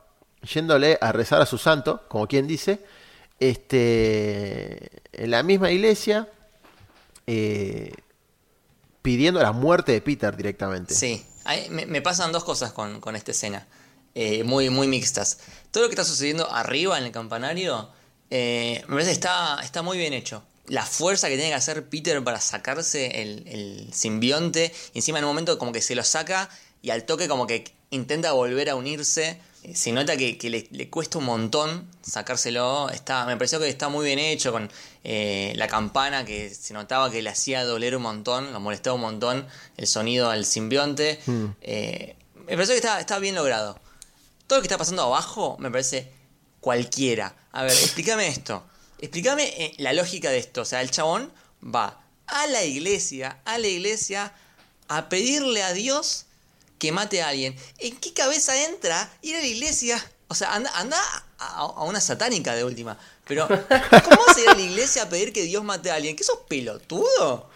yéndole a rezar a su santo, como quien dice, este, en la misma iglesia, eh, pidiendo la muerte de Peter directamente. Sí, me, pasan dos cosas con, con esta escena, eh, muy, muy mixtas. Todo lo que está sucediendo arriba en el campanario, eh, me parece que está, está muy bien hecho. La fuerza que tiene que hacer Peter para sacarse el, el simbionte, encima en un momento como que se lo saca y al toque como que intenta volver a unirse. Se nota que, que le, le cuesta un montón sacárselo. Está, me pareció que está muy bien hecho con eh, la campana que se notaba que le hacía doler un montón, lo molestaba un montón el sonido al simbionte. Eh, me pareció que está, está bien logrado. Todo lo que está pasando abajo me parece cualquiera. A ver, explícame esto. Explícame eh, la lógica de esto. O sea, el chabón va a la iglesia, a la iglesia, a pedirle a Dios que mate a alguien. ¿En qué cabeza entra ir a la iglesia? O sea, anda, anda a, a una satánica de última. Pero, ¿cómo vas a ir a la iglesia a pedir que Dios mate a alguien? ¿Qué sos pelotudo?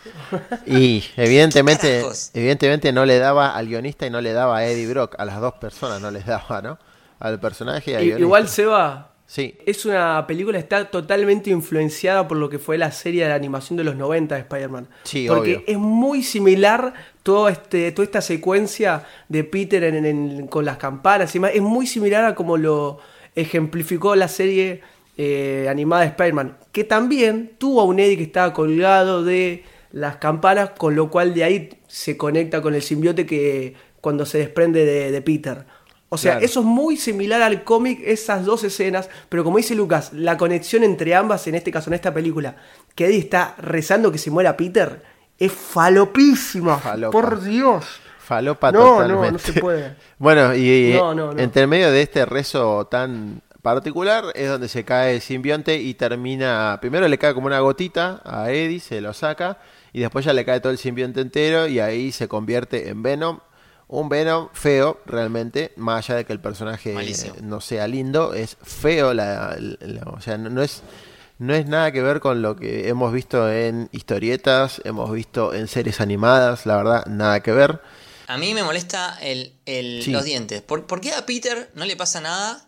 Y evidentemente, evidentemente no le daba al guionista y no le daba a Eddie Brock, a las dos personas no les daba, ¿no? Al personaje y al guionista. Igual Seba, Sí, es una película está totalmente influenciada por lo que fue la serie de animación de los 90 de Spider-Man. Sí, Porque obvio. es muy similar todo este, toda esta secuencia de Peter en- en- con las campanas y demás. Es muy similar a como lo ejemplificó la serie eh, animada de Spider-Man. Que también tuvo a un Eddie que estaba colgado de las campanas, con lo cual de ahí se conecta con el simbiote que cuando se desprende de, de Peter. O sea, Claro. eso es muy similar al cómic, esas dos escenas, pero como dice Lucas, la conexión entre ambas, en este caso, en esta película, que Eddie está rezando que se muera Peter, es falopísima. Falopa. Por Dios. falopa No, no, no se puede. bueno, y No, no, no. entre medio de este rezo tan particular es donde se cae el simbionte y termina, primero le cae como una gotita a Eddie, se lo saca y después ya le cae todo el simbionte entero y ahí se convierte en Venom. Un Venom feo, realmente, más allá de que el personaje Malísimo. eh, no sea lindo, es feo, la, la- o sea, no, no es, no es nada que ver con lo que hemos visto en historietas, hemos visto en series animadas, la verdad, nada que ver. A mí me molesta el, el- Sí. los dientes. ¿Por, por qué a Peter no le pasa nada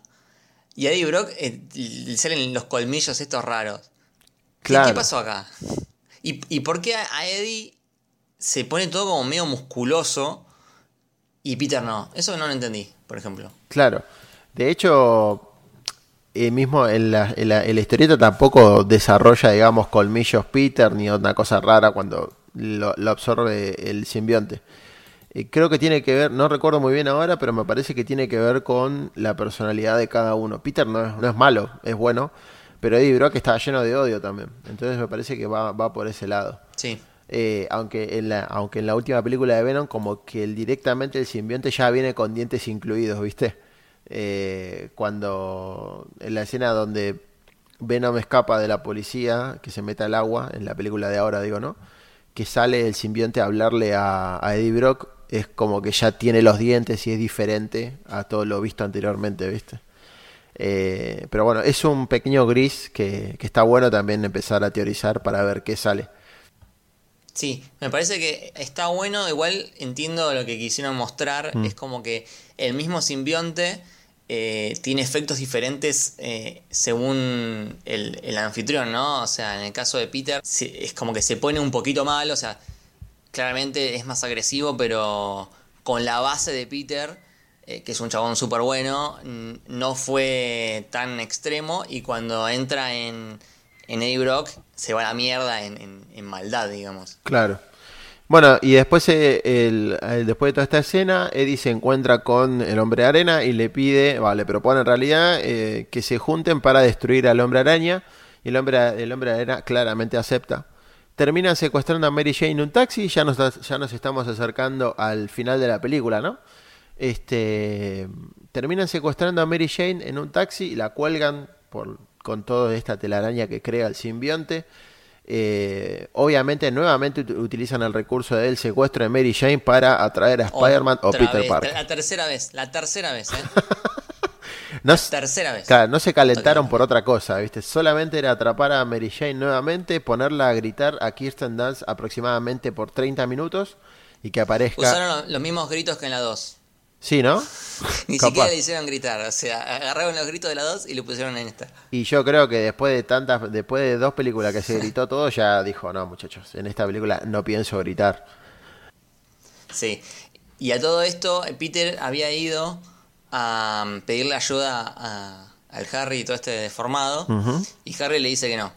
y a Eddie Brock eh, le salen los colmillos estos raros? ¿Qué, Claro. qué pasó acá? ¿Y, y por qué a Eddie se pone todo como medio musculoso y Peter no? Eso no lo entendí, por ejemplo. Claro. De hecho, eh, mismo en la, en la- en la historieta tampoco desarrolla, digamos, colmillos Peter ni otra cosa rara cuando lo, lo absorbe el simbionte. Eh, creo que tiene que ver, no recuerdo muy bien ahora, pero me parece que tiene que ver con la personalidad de cada uno. Peter no es, no es malo, es bueno, pero Eddie Brock está lleno de odio también. Entonces me parece que va, va por ese lado. Sí. Eh, aunque, en la, aunque en la última película de Venom, como que directamente el simbionte ya viene con dientes incluidos, ¿viste? Eh, cuando en la escena donde Venom escapa de la policía, que se mete al agua, en la película de ahora, digo, ¿no? Que sale el simbionte a hablarle a, a Eddie Brock, es como que ya tiene los dientes y es diferente a todo lo visto anteriormente, ¿viste? Eh, pero bueno, es un pequeño gris que está bueno también empezar a teorizar para ver qué sale. Sí, me parece que está bueno, igual entiendo lo que quisieron mostrar, Mm. es como que el mismo simbionte eh, tiene efectos diferentes eh, según el, el anfitrión, ¿no? O sea, en el caso de Peter se- es como que se pone un poquito mal, o sea, claramente es más agresivo, pero con la base de Peter, eh, que es un chabón súper bueno, no fue tan extremo y cuando entra en, en Eddie Brock se va a la mierda en, maldad, digamos. Claro. Bueno, y después, eh, el, después de toda esta escena, Eddie se encuentra con el hombre arena y le pide, va, le propone en realidad eh, que se junten para destruir al hombre araña. Y el hombre, el hombre arena claramente acepta. Terminan secuestrando a Mary Jane en un taxi y ya nos, ya nos estamos acercando al final de la película, ¿no? Este, terminan secuestrando a Mary Jane en un taxi y la cuelgan por, con toda esta telaraña que crea el simbionte. Eh, obviamente, nuevamente ut- utilizan el recurso del secuestro de Mary Jane para atraer a Spider-Man o Peter vez, Parker. La tercera vez, la tercera vez, ¿eh? No, Tercera vez. claro, no se calentaron por otra cosa, ¿viste? Solamente era atrapar a Mary Jane nuevamente, ponerla a gritar a Kirsten Dunst aproximadamente por 30 minutos y que aparezca. Usaron lo- los mismos gritos que en la 2. Sí, ¿no? Ni Capaz. siquiera le hicieron gritar. O sea, agarraron los gritos de la 2 y lo pusieron en esta. Y yo creo que después de tantas, después de dos películas que se gritó todo, ya dijo, no, muchachos, en esta película no pienso gritar. Sí. Y a todo esto, Peter había ido a um, pedirle ayuda a- al Harry y todo este deformado. Y Harry le dice que no.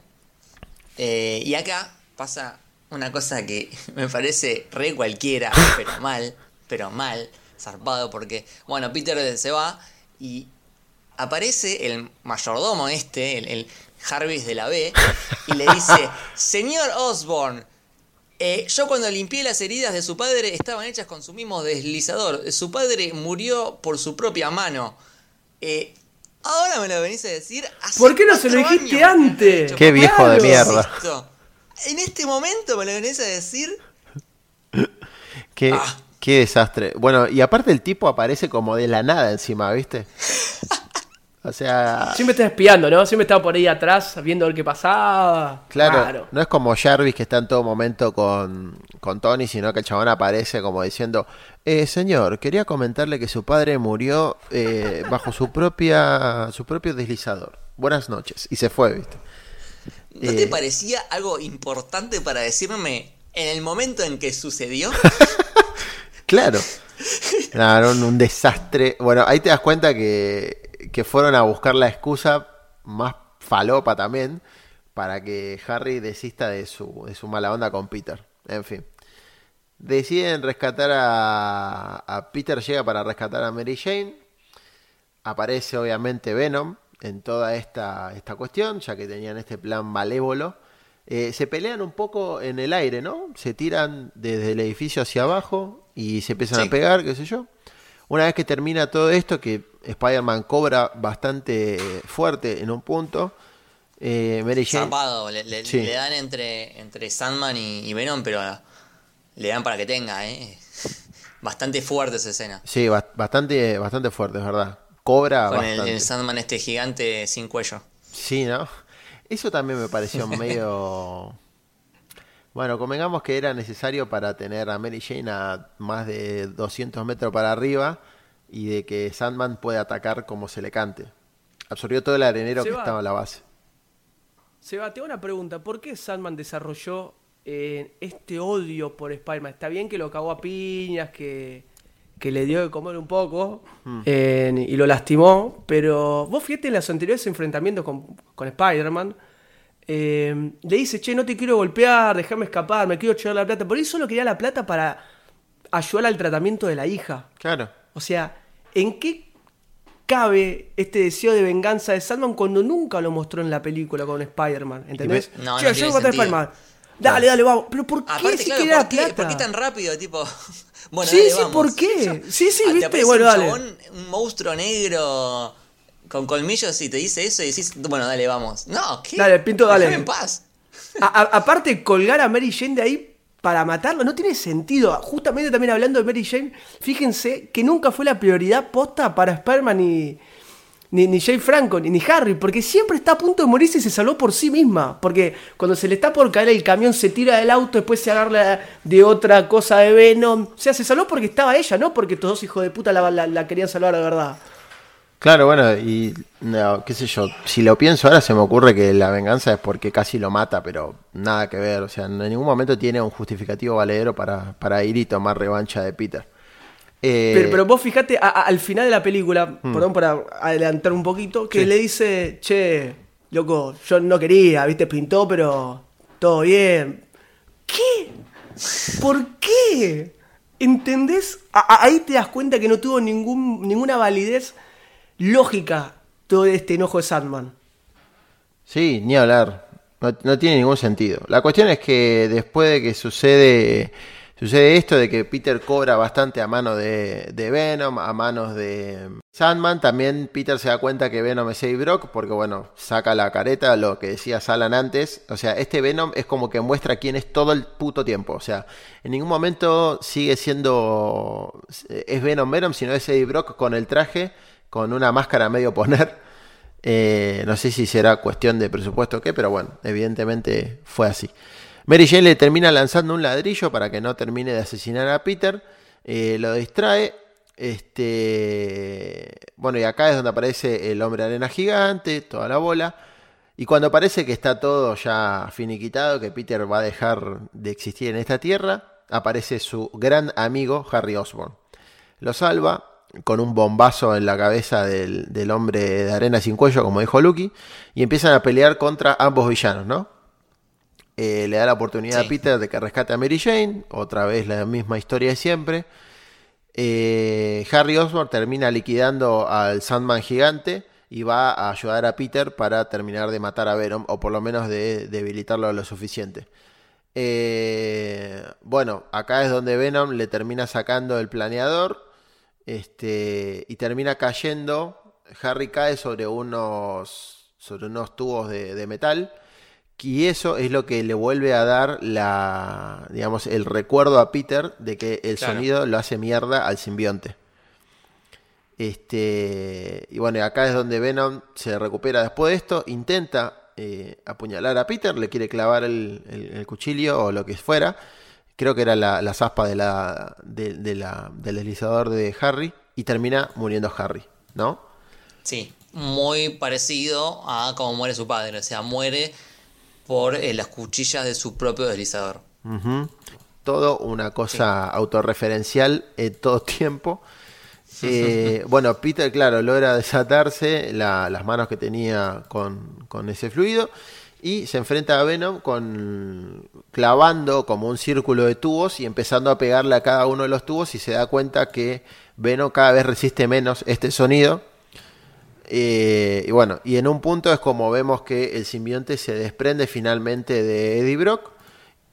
Eh, y acá pasa una cosa que me parece re cualquiera, pero mal, pero mal, zarpado, porque, bueno, Peter se va y aparece el mayordomo este, el, el Jarvis de la B, y le dice, señor Osborne, eh, yo cuando limpié las heridas de su padre estaban hechas con su mismo deslizador. Su padre murió por su propia mano. Eh, ahora me lo venís a decir. Hace ¿Por qué no se lo dijiste antes? dicho. Qué ¿Por viejo de mierda. insisto? En este momento me lo venís a decir. Qué, Ah. Qué desastre. Bueno, y aparte el tipo aparece como de la nada encima, ¿viste? O sea, Siempre está espiando, ¿no? Siempre estaba por ahí atrás viendo a ver qué pasaba. claro, Raro. no es como Jarvis que está en todo momento con, con Tony, sino que el chabón aparece como diciendo, eh, señor, quería comentarle que su padre murió eh, bajo su propia su propio deslizador. Buenas noches. Y se fue, ¿viste? ¿No te Eh. parecía algo importante para decirme en el momento en que sucedió? Claro. Un, un desastre. Bueno, ahí te das cuenta que, que fueron a buscar la excusa más falopa también para que Harry desista de su, de su mala onda con Peter. En fin. Deciden rescatar a, a Peter, llega para rescatar a Mary Jane. Aparece obviamente Venom en toda esta, esta cuestión, ya que tenían este plan malévolo. Eh, se pelean un poco en el aire, ¿no? Se tiran desde el edificio hacia abajo y se empiezan Sí. a pegar, qué sé yo. Una vez que termina todo esto, que Spider-Man cobra bastante fuerte en un punto, eh, Mary Jane... Le, le- Sí. le dan entre, entre Sandman y, y Venom, pero le dan para que tenga, ¿eh? Bastante fuerte esa escena. Sí, ba- bastante, bastante fuerte, es verdad. Cobra Con el Sandman este gigante sin cuello. Sí, ¿no? Eso también me pareció medio... Bueno, convengamos que era necesario para tener a Mary Jane a más de 200 metros para arriba y de que Sandman pueda atacar como se le cante. Absorbió todo el arenero que estaba en la base. Seba, te hago una pregunta. ¿Por qué Sandman desarrolló eh, este odio por Spider-Man? Está bien que lo cagó a piñas, que, que le dio de comer un poco eh, y lo lastimó, pero vos fíjate en los anteriores enfrentamientos con, con Spider-Man, eh, le dice, che, no te quiero golpear, déjame escapar, me quiero llevar la plata. Por eso solo quería la plata para ayudar al tratamiento de la hija. Claro. O sea, ¿en qué cabe este deseo de venganza de Sandman cuando nunca lo mostró en la película con Spider-Man? ¿Entendés? No, Che, no yo voy a. Spider-Man. Dale, dale, vamos. Pero ¿por qué Aparte, claro, ¿por qué, plata? por qué tan rápido? Tipo, bueno, Sí, dale, sí, vamos. ¿por qué? Sí, sí, Ah, te viste, bueno, un dale. chabón, un monstruo negro con colmillos y te dice eso y decís, bueno, dale, vamos. No, ¿qué? Dale, Pinto, dale. Déjame en paz. A- a- aparte, colgar a Mary Jane de ahí para matarlo no tiene sentido. Justamente también hablando de Mary Jane, fíjense que nunca fue la prioridad posta para Spider-Man ni, ni, ni Jay Franco, ni, ni Harry, porque siempre está a punto de morirse y se salvó por sí misma. Porque cuando se le está por caer el camión, se tira del auto, después se agarra de otra cosa de Venom. O sea, se salvó porque estaba ella, no porque estos dos hijos de puta la, la- la querían salvar de verdad. Claro, bueno, y no, qué sé yo, si lo pienso ahora se me ocurre que la venganza es porque casi lo mata, pero nada que ver, o sea, en ningún momento tiene un justificativo valedero para, para ir y tomar revancha de Peter. Eh, Pero, pero vos fijate a- a- al final de la película, perdón para adelantar un poquito, que Sí. le dice, che, loco, yo no quería, viste, pintó, pero todo bien. ¿Qué? ¿Por qué? ¿Entendés? A- ahí te das cuenta que no tuvo ningún, ninguna validez lógica todo este enojo de Sandman. Sí, ni hablar. No, no tiene ningún sentido. La cuestión es que después de que sucede, sucede esto de que Peter cobra bastante a mano de, de Venom, a manos de Sandman, también Peter se da cuenta que Venom es Brock, porque bueno, saca la careta, lo que decía Salan antes. O sea, este Venom es como que muestra quién es todo el puto tiempo. O sea, en ningún momento sigue siendo, es Venom Venom, sino es Eddie Brock con el traje con una máscara medio poner. Eh, no sé si será cuestión de presupuesto o qué, pero bueno, evidentemente fue así. Mary Jane le termina lanzando un ladrillo para que no termine de asesinar a Peter. eh, lo distrae. Este. Bueno, y acá es donde aparece el hombre arena gigante, toda la bola. Y cuando parece que está todo ya finiquitado, que Peter va a dejar de existir en esta tierra, aparece su gran amigo Harry Osborn. Lo salva con un bombazo en la cabeza del, del hombre de arena sin cuello, como dijo Lucky, y empiezan a pelear contra ambos villanos, ¿no? Eh, le da la oportunidad Sí. a Peter de que rescate a Mary Jane, otra vez la misma historia de siempre. Eh, Harry Osborn termina liquidando al Sandman gigante y va a ayudar a Peter para terminar de matar a Venom, o por lo menos de debilitarlo lo suficiente. Eh, bueno, acá es donde Venom le termina sacando el planeador este, y termina cayendo. Harry cae sobre unos, sobre unos tubos de, de metal. Y eso es lo que le vuelve a dar la, digamos, el recuerdo a Peter de que el Claro. sonido lo hace mierda al simbionte. Este, y bueno, acá es donde Venom se recupera después de esto, intenta eh, apuñalar a Peter, le quiere clavar el, el- el cuchillo o lo que fuera. Creo que era la, las aspas de la, de- de la- del deslizador de Harry y termina muriendo Harry, ¿no? Sí, muy parecido a cómo muere su padre. O sea, muere por eh, las cuchillas de su propio deslizador. Todo una cosa autorreferencial en todo tiempo. Eh, bueno, Peter, claro, logra desatarse la- las manos que tenía con, con ese fluido y se enfrenta a Venom con clavando como un círculo de tubos y empezando a pegarle a cada uno de los tubos y se da cuenta que Venom cada vez resiste menos este sonido. Eh, y bueno, y en un punto es como vemos que el simbionte se desprende finalmente de Eddie Brock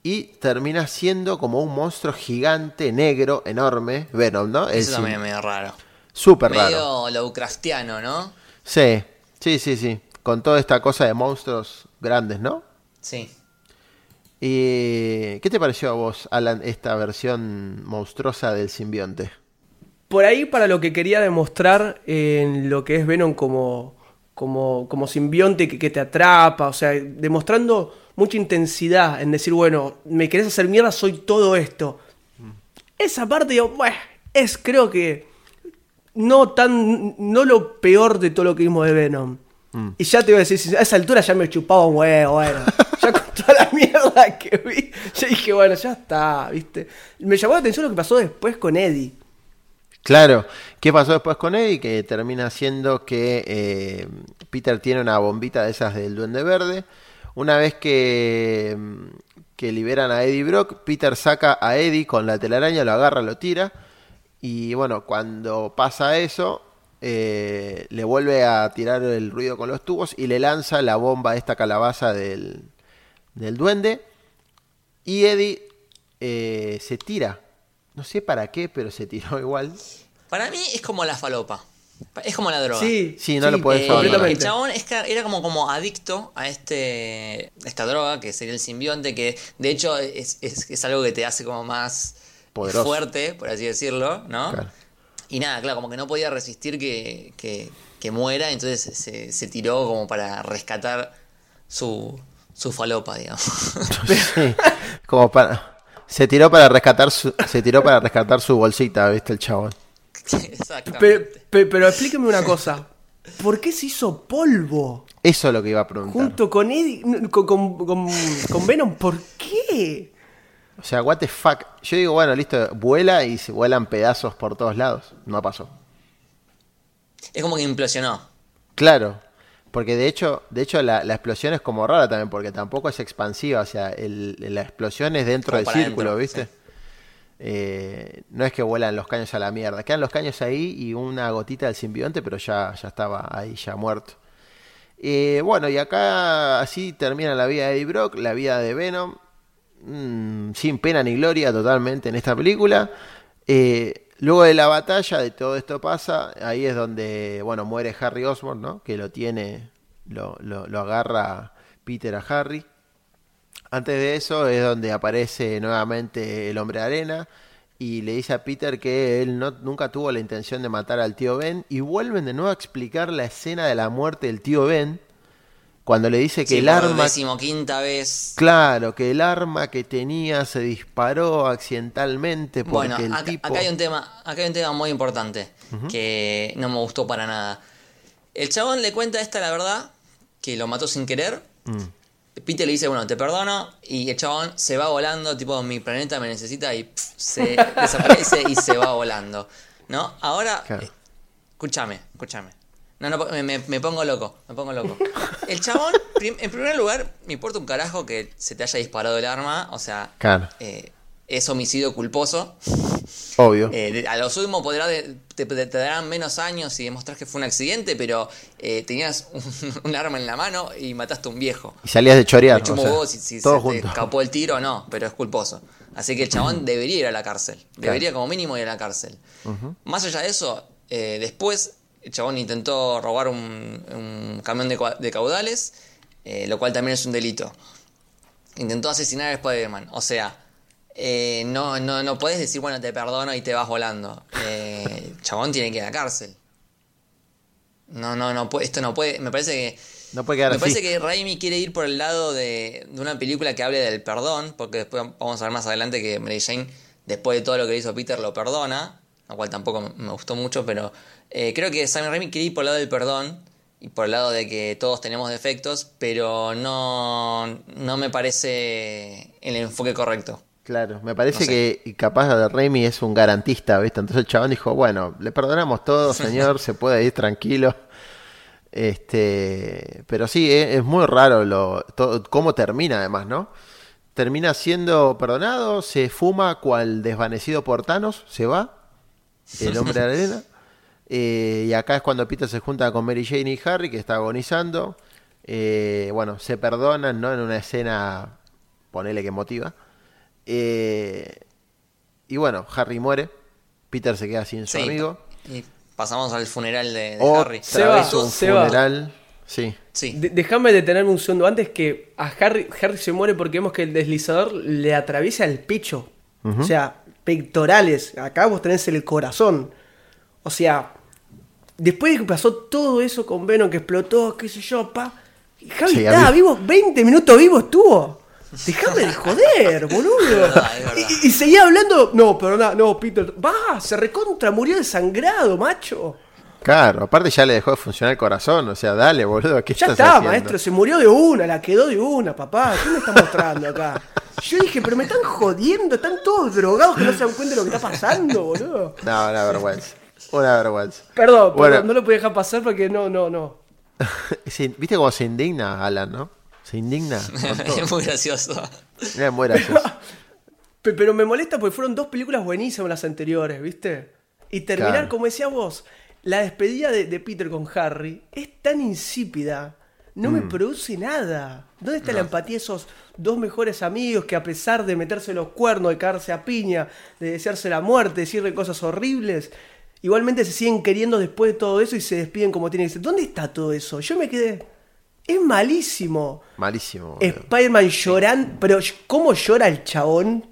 y termina siendo como un monstruo gigante, negro, enorme, Venom, ¿no? El Eso también es medio raro. Súper raro. Medio Lovecraftiano, ¿no? Sí, sí, sí, sí. Con toda esta cosa de monstruos grandes, ¿no? Sí. ¿Y qué te pareció a vos, Alan, esta versión monstruosa del simbionte? Por ahí para lo que quería demostrar en lo que es Venom como, como, como simbionte que, que te atrapa, o sea, demostrando mucha intensidad en decir, bueno, me querés hacer mierda, soy todo esto. Esa parte, digo, bueno, es creo que no tan, no lo peor de todo lo que vimos de Venom. Y ya te voy a decir, a esa altura ya me chupaba un huevo, bueno. ya con toda la mierda que vi, yo dije, bueno, ya está, ¿viste? Me llamó la atención lo que pasó después con Eddie. Claro, ¿qué pasó después con Eddie? Que termina siendo que eh, Peter tiene una bombita de esas del Duende Verde. Una vez que, que liberan a Eddie Brock, Peter saca a Eddie con la telaraña, lo agarra, lo tira. Y bueno, cuando pasa eso, eh, le vuelve a tirar el ruido con los tubos y le lanza la bomba a esta calabaza del, del duende. Y Eddie eh, se tira. No sé para qué, pero se tiró igual. Para mí es como la falopa. Es como la droga. Sí, Sí, no lo podés Eh, el chabón es que era como, como adicto a este esta droga que sería el simbionte que de hecho es, es- es algo que te hace como más Poderoso. fuerte por así decirlo ¿no? Claro. Y nada claro como que no podía resistir que, que, que muera entonces se, se tiró como para rescatar su, su falopa digamos Sí, como para se tiró para rescatar su, se tiró para rescatar su bolsita, ¿viste el chabón? exactamente Pero, pero, pero explíqueme una cosa. ¿Por qué se hizo polvo? Eso es lo que iba a preguntar. Junto con Eddie, con, con, con- con Venom, ¿por qué? O sea, what the fuck. Yo digo, bueno, listo, vuela y se vuelan pedazos por todos lados. No pasó. es como que implosionó Claro, porque de hecho, de hecho la, la explosión es como rara también, porque tampoco es expansiva, o sea, el- la explosión es dentro Como del círculo, ¿viste? sí. Eh, no es que vuelan los caños a la mierda, quedan los caños ahí y una gotita del simbionte, pero ya, ya estaba ahí, ya muerto. Eh, bueno, y acá así termina la vida de Eddie Brock, la vida de Venom, mm, sin pena ni gloria totalmente en esta película. Eh, luego de la batalla, de todo esto pasa, ahí es donde, bueno, muere Harry Osborn, ¿no? Que lo tiene, lo, lo, agarra Peter a Harry. Antes de eso es donde aparece nuevamente el hombre de arena y le dice a Peter que él no, nunca tuvo la intención de matar al tío Ben y vuelven de nuevo a explicar la escena de la muerte del tío Ben cuando le dice que Sí, el arma decimoquinta vez. claro que el arma que tenía se disparó accidentalmente porque Bueno, el acá, tipo acá hay un tema, acá hay un tema muy importante que no me gustó para nada. El chabón le cuenta esta la verdad, que lo mató sin querer. Mm. Peter le dice, bueno, te perdono. Y el chabón se va volando, tipo, mi planeta me necesita y se desaparece y se va volando. ¿No? Ahora, Claro. eh, escúchame, escúchame. No, no, me, me- pongo loco, me pongo loco. El chabón, prim- en primer lugar, me importa un carajo que se te haya disparado el arma. O sea, Claro. eh, es homicidio culposo. obvio Eh, a lo sumo podrá de- te, te- darán menos años si demostrás que fue un accidente, pero eh, tenías un, un arma en la mano y mataste a un viejo. y salías de chorear o sea, si, si todo se te escapó el tiro o no, pero es culposo. Así que el chabón debería ir a la cárcel. Debería como mínimo ir a la cárcel. Más allá de eso, después el chabón intentó robar un, un camión de, caudales, eh, lo cual también es un delito. Intentó asesinar a Spider-Man. O sea, eh, no, no, no puedes decir, bueno, te perdono y te vas volando. Eh, el chabón tiene que ir a la cárcel. No, no, no, puede- esto no puede. Me parece que no puede quedar me así parece que Raimi quiere ir por el lado de, de una película que hable del perdón, porque después vamos a ver más adelante que Mary Jane, después de todo lo que le hizo Peter, lo perdona, lo cual tampoco me- gustó mucho, pero eh, creo que Sam Raimi quiere ir por el lado del perdón y por el lado de que todos tenemos defectos, pero no, no me parece el enfoque correcto. Claro, me parece No sé. que capaz de Raimi es un garantista, ¿viste? Entonces el chabón dijo, bueno, le perdonamos todo, señor, se puede ir tranquilo. Este, pero sí, eh, es, muy raro lo, todo, cómo termina además, ¿no? Termina siendo perdonado, se fuma cual desvanecido por Thanos, se va, el hombre de la arena. Eh, y acá es cuando Peter se junta con Mary Jane y Harry, que está agonizando. Eh, bueno, se perdonan, ¿no? En una escena, ponele que emotiva. Eh, y bueno, Harry muere. Peter se queda sin su Sí, amigo. Y pasamos al funeral de, de Otra Harry. Se va, un se va. funeral. Sí. Sí. De- Déjame detenerme un segundo antes que a Harry, Harry se muere porque vemos que el deslizador le atraviesa el pecho. O sea, pectorales. Acá vos tenés el corazón. O sea, después de que pasó todo eso con Venom que explotó, qué sé yo, pa. Javi Sí, estaba vivo, 20 minutos vivo estuvo. Déjame de joder, boludo. Y, y seguía hablando. No, perdona, no, Peter. Va, se recontra, murió desangrado, macho. Claro, aparte ya le dejó de funcionar el corazón. O sea, dale, boludo, ¿qué Ya estás está, haciendo? maestro, se murió de una, la quedó de una, papá. ¿Qué me está mostrando acá? Yo dije, pero me están jodiendo, están todos drogados que no se dan cuenta de lo que está pasando, boludo. No, una vergüenza. Una vergüenza. Perdón, Bueno. perdón, no lo podía dejar pasar porque no, no, no. ¿Viste cómo se indigna Alan, no? Se indigna. es muy gracioso. Era muy gracioso. Pe- Pero me molesta porque fueron dos películas buenísimas las anteriores, ¿viste? Y terminar, Claro. como decías vos, la despedida de, de Peter con Harry es tan insípida, no Mm. me produce nada. ¿Dónde está la empatía de esos dos mejores amigos que a pesar de meterse los cuernos, de caerse a piña, de desearse la muerte, decirle cosas horribles, igualmente se siguen queriendo después de todo eso y se despiden como tiene que ser? ¿Dónde está todo eso? Yo me quedé... Es malísimo. Malísimo. Spider-Man llorando, pero ¿cómo llora el chabón?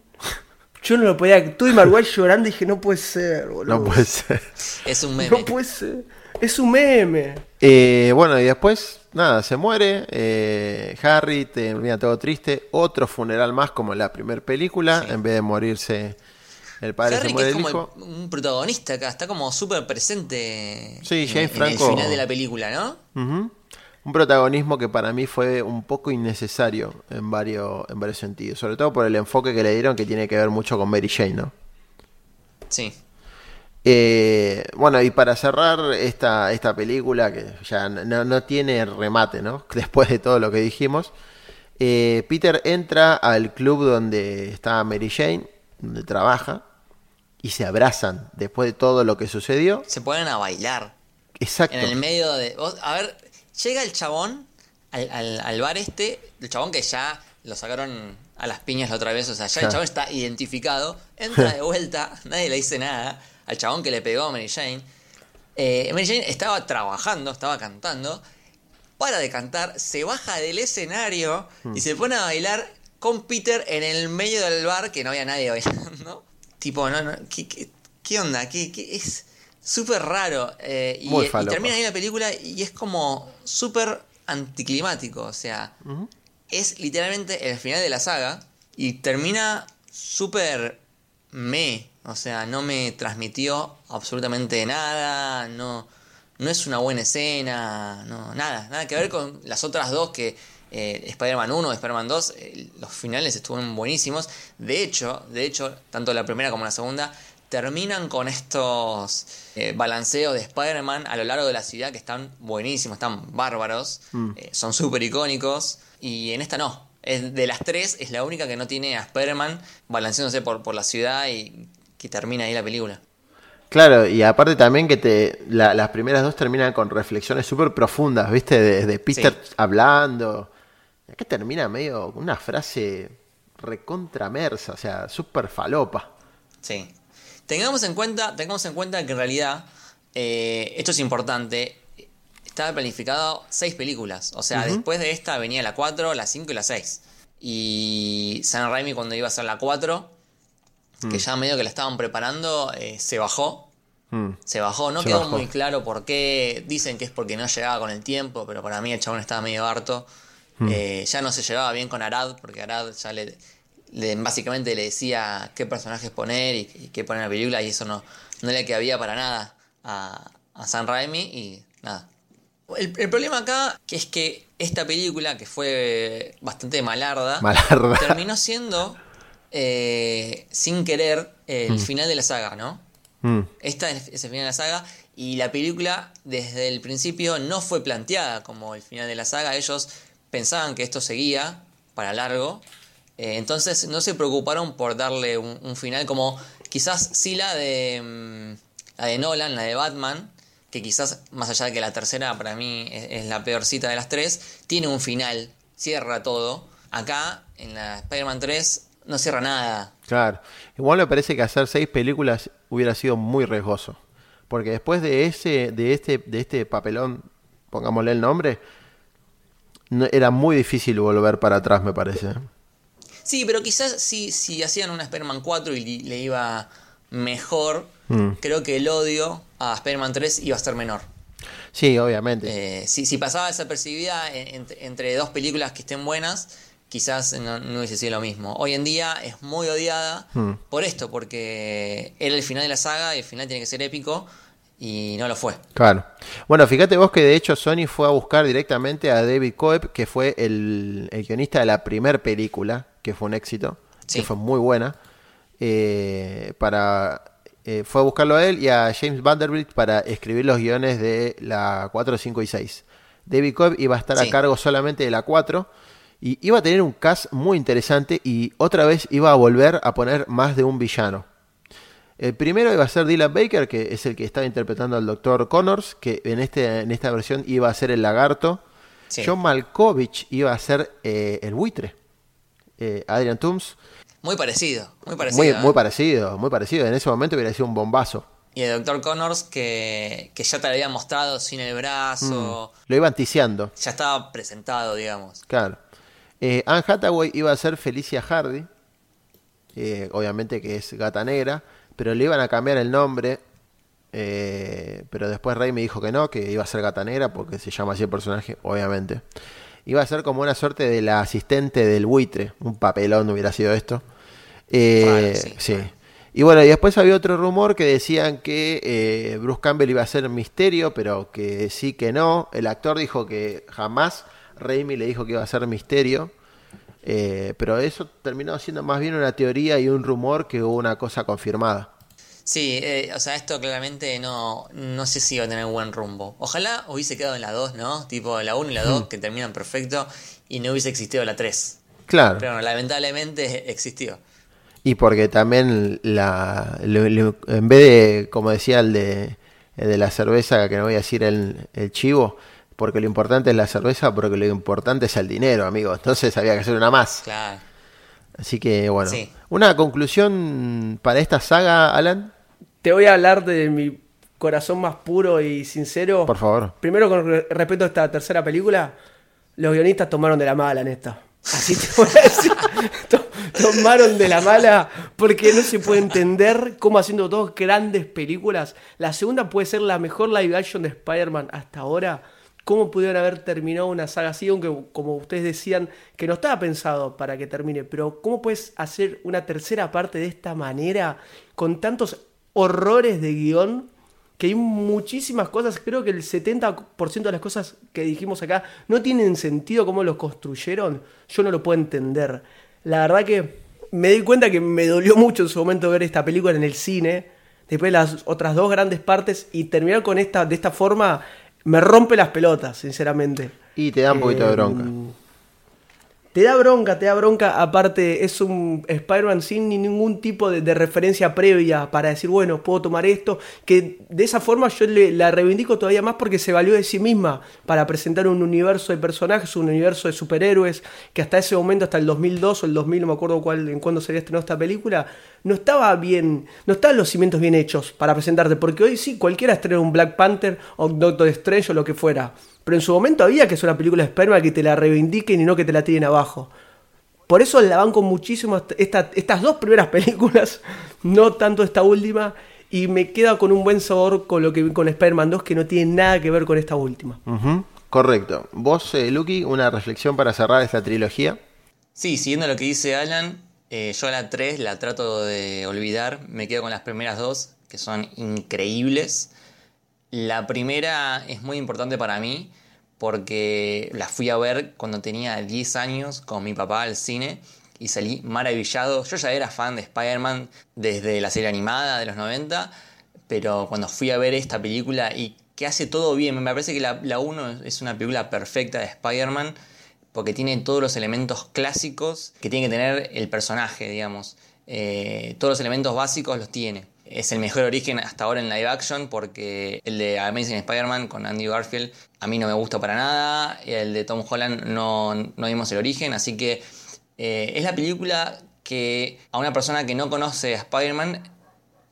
Yo no lo podía. Tú y Marguay llorando y dije, no puede ser, boludo. No puede ser. Es un meme. No puede ser. Es un meme. Eh, bueno, y después, nada, se muere. eh, Harry termina todo triste. Otro funeral más, como en la primera película. Sí. En vez de morirse el padre, Harry se que muere es el como hijo. el- un protagonista acá, está como súper presente Sí, en, James en Franco- el final de la película, ¿no? Un protagonismo que para mí fue un poco innecesario en varios, en varios sentidos. Sobre todo por el enfoque que le dieron, que tiene que ver mucho con Mary Jane, ¿no? Sí. Eh, bueno, y para cerrar esta, esta película, que ya no, no tiene remate, ¿no? Después de todo lo que dijimos, eh, Peter entra al club donde está Mary Jane, donde trabaja, y se abrazan después de todo lo que sucedió. Se ponen a bailar. Exacto. En el medio de. vos- a ver, llega el chabón al, al- al bar este, el chabón que ya lo sacaron a las piñas la otra vez, o sea, ya el chabón está identificado, entra de vuelta, nadie le dice nada al chabón que le pegó a Mary Jane. Eh, Mary Jane estaba trabajando, estaba cantando, para de cantar, se baja del escenario Hmm. y se pone a bailar con Peter en el medio del bar que no había nadie bailando. tipo, no, no, ¿qué, qué, qué onda? ¿Qué, qué? Es súper raro. eh, y, Muy y termina ahí la película y es como súper anticlimático. O sea, es literalmente el final de la saga y termina súper me. O sea, no me transmitió absolutamente nada. No, no es una buena escena. No, nada. Nada que ver con las otras dos que. eh, Spider-Man 1 y Spider-Man 2, eh, los finales estuvieron buenísimos. De hecho, de hecho, tanto la primera como la segunda terminan con estos eh, balanceos de Spider-Man a lo largo de la ciudad que están buenísimos, están bárbaros, eh, son súper icónicos. Y en esta no. Es, de las tres es la única que no tiene a Spider-Man balanceándose por, por la ciudad y que termina ahí la película. Claro, y aparte también que te la- las primeras dos terminan con reflexiones súper profundas, ¿viste? De, de Peter Sí. hablando. Acá termina medio con una frase recontramersa, o sea, súper falopa. Sí. Tengamos en cuenta, tengamos en cuenta que en realidad, eh, esto es importante, estaba planificado seis películas. O sea, después de esta venía la 4, la 5 y la 6. Y San Raimi cuando iba a hacer la 4, que ya medio que la estaban preparando, eh, se bajó. Mm. Se bajó, no Se quedó bajó. muy claro por qué. Dicen que es porque no llegaba con el tiempo, pero para mí el chabón estaba medio harto. Eh, ya no se llevaba bien con Arad, porque Arad ya le, le- básicamente le decía qué personajes poner y, y qué poner en la película, y eso no, no le cabía para nada a, a San Raimi, y nada. El, el problema acá que es que esta película, que fue bastante malarda, Malarda. terminó siendo, eh, sin querer, el final de la saga, ¿no? Mm. Esta es es el final de la saga y la película desde el principio no fue planteada como el final de la saga. Ellos pensaban que esto seguía para largo. eh, entonces no se preocuparon por darle un, un final como quizás sí la de, mm, la de Nolan, la de Batman, que quizás más allá de que la tercera para mí es, es la peorcita de las tres, tiene un final, cierra todo. Acá en la Spider-Man 3 no cierra nada. Claro. Igual me parece que hacer seis películas hubiera sido muy riesgoso. Porque después de ese, de este, de este papelón, pongámosle el nombre, no- era muy difícil volver para atrás, me parece. Sí, pero quizás si, si hacían una Spider-Man 4 y le iba mejor, Mm. creo que el odio a Spider-Man 3 iba a ser menor. Sí, obviamente. Eh, si, si pasaba desapercibida en- en- entre dos películas que estén buenas, quizás no, no hubiese sido lo mismo. Hoy en día es muy odiada Mm. por esto, porque era el final de la saga y el final tiene que ser épico y no lo fue. Claro. Bueno, fíjate vos que de hecho Sony fue a buscar directamente a David Coeb, que fue el, el guionista de la primera película, que fue un éxito, Sí. que fue muy buena, eh, para eh, fue a buscarlo a él y a James Vanderbilt para escribir los guiones de la 4, 5 y 6. David Coeb iba a estar Sí. a cargo solamente de la 4 y iba a tener un cast muy interesante y otra vez iba a volver a poner más de un villano. El primero iba a ser Dylan Baker, que es el que estaba interpretando al Dr. Connors, que en, este, en esta versión iba a ser el lagarto. Sí. John Malkovich iba a ser eh, el buitre. Eh, Adrian Toomes, Muy parecido, muy parecido. muy, ¿eh? muy parecido, muy parecido. En ese momento hubiera sido un bombazo. Y el Dr. Connors que, que ya te lo había mostrado sin el brazo, Lo iban ticiando, ya estaba presentado, digamos. claro. Eh, Anne Hathaway iba a ser Felicia Hardy, eh, obviamente que es gata negra, pero le iban a cambiar el nombre. eh, pero después Rey me dijo que no, que iba a ser gata negra porque se llama así el personaje, obviamente. Iba a ser como una suerte de la asistente del buitre, un papelón hubiera sido esto. Sí, sí. Y bueno, y después había otro rumor que decían que eh, Bruce Campbell iba a ser misterio, pero que sí que no. El actor dijo que jamás. Raimi le dijo que iba a ser misterio. Eh, pero eso terminó siendo más bien una teoría y un rumor que una cosa confirmada. Sí, eh, o sea, esto claramente no, no sé si va a tener buen rumbo. Ojalá hubiese quedado en la 2, ¿no? Tipo la 1 y la 2 que terminan perfecto y no hubiese existido la 3. Claro. Pero bueno, lamentablemente existió. Y porque también la, le- le- en vez de, como decía el de, el de la cerveza, que no voy a decir el, el chivo, porque lo importante es la cerveza, porque lo importante es el dinero, amigo. Entonces había que hacer una más. Claro. Así que bueno. Sí. Una conclusión para esta saga, Alan, Te voy a hablar de mi corazón más puro y sincero. por favor. Primero, con re- respecto a esta tercera película, los guionistas tomaron de la mala en esta. Así te voy a decir. To- tomaron de la mala porque no se puede entender cómo haciendo dos grandes películas, la segunda puede ser la mejor live action de Spider-Man hasta ahora. ¿Cómo pudieron haber terminado una saga así? Aunque, como ustedes decían, que no estaba pensado para que termine. Pero, ¿cómo puedes hacer una tercera parte de esta manera? Con tantos horrores de guion que hay muchísimas cosas, creo que el 70% de las cosas que dijimos acá no tienen sentido cómo los construyeron, yo no lo puedo entender. La verdad que me di cuenta que me dolió mucho en su momento ver esta película en el cine, después de las otras dos grandes partes y terminar con esta de esta forma me rompe las pelotas, sinceramente. Y te da un poquito de bronca. Te da bronca, te da bronca. Aparte, es un Spider-Man sin ningún tipo de, referencia previa para decir, bueno, puedo tomar esto. Que de esa forma yo le, la reivindico todavía más porque se valió de sí misma para presentar un universo de personajes, un universo de superhéroes, que hasta ese momento, hasta el 2002 o el 2000, no me acuerdo cuál, en cuándo sería estrenado esta película, no estaba bien, no estaban los cimientos bien hechos para presentarte. Porque hoy sí, cualquiera estrena un Black Panther o Doctor Strange o lo que fuera pero en su momento había que es una película de esperma que te la reivindiquen y no que te la tiren abajo. Por eso la van con muchísimo estas dos primeras películas, no tanto esta última, y me queda con un buen sabor con lo que con Spider-Man 2 que no tiene nada que ver con esta última. Correcto. Vos, eh, Lucky, una reflexión para cerrar esta trilogía. Sí, siguiendo lo que dice Alan, eh, yo a la 3 la trato de olvidar, me quedo con las primeras dos, que son increíbles. La primera es muy importante para mí porque la fui a ver cuando tenía 10 años con mi papá al cine y salí maravillado. Yo ya era fan de Spider-Man desde la serie animada de los 90, pero cuando fui a ver esta película y que hace todo bien, me parece que la 1 es una película perfecta de Spider-Man porque tiene todos los elementos clásicos que tiene que tener el personaje, digamos. Eh, todos los elementos básicos los tiene es el mejor origen hasta ahora en live action porque el de Amazing Spider-Man con Andy Garfield a mí no me gusta para nada, el de Tom Holland no, no vimos el origen, así que eh, es la película que a una persona que no conoce a Spider-Man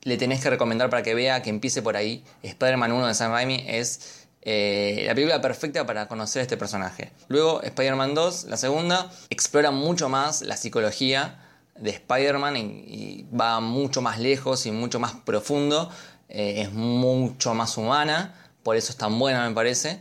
le tenés que recomendar para que vea que empiece por ahí. Spider-Man 1 de Sam Raimi es eh, la película perfecta para conocer a este personaje. Luego Spider-Man 2, la segunda, explora mucho más la psicología de Spider-Man y, va mucho más lejos y mucho más profundo. Eh, es mucho más humana, por eso es tan buena me parece.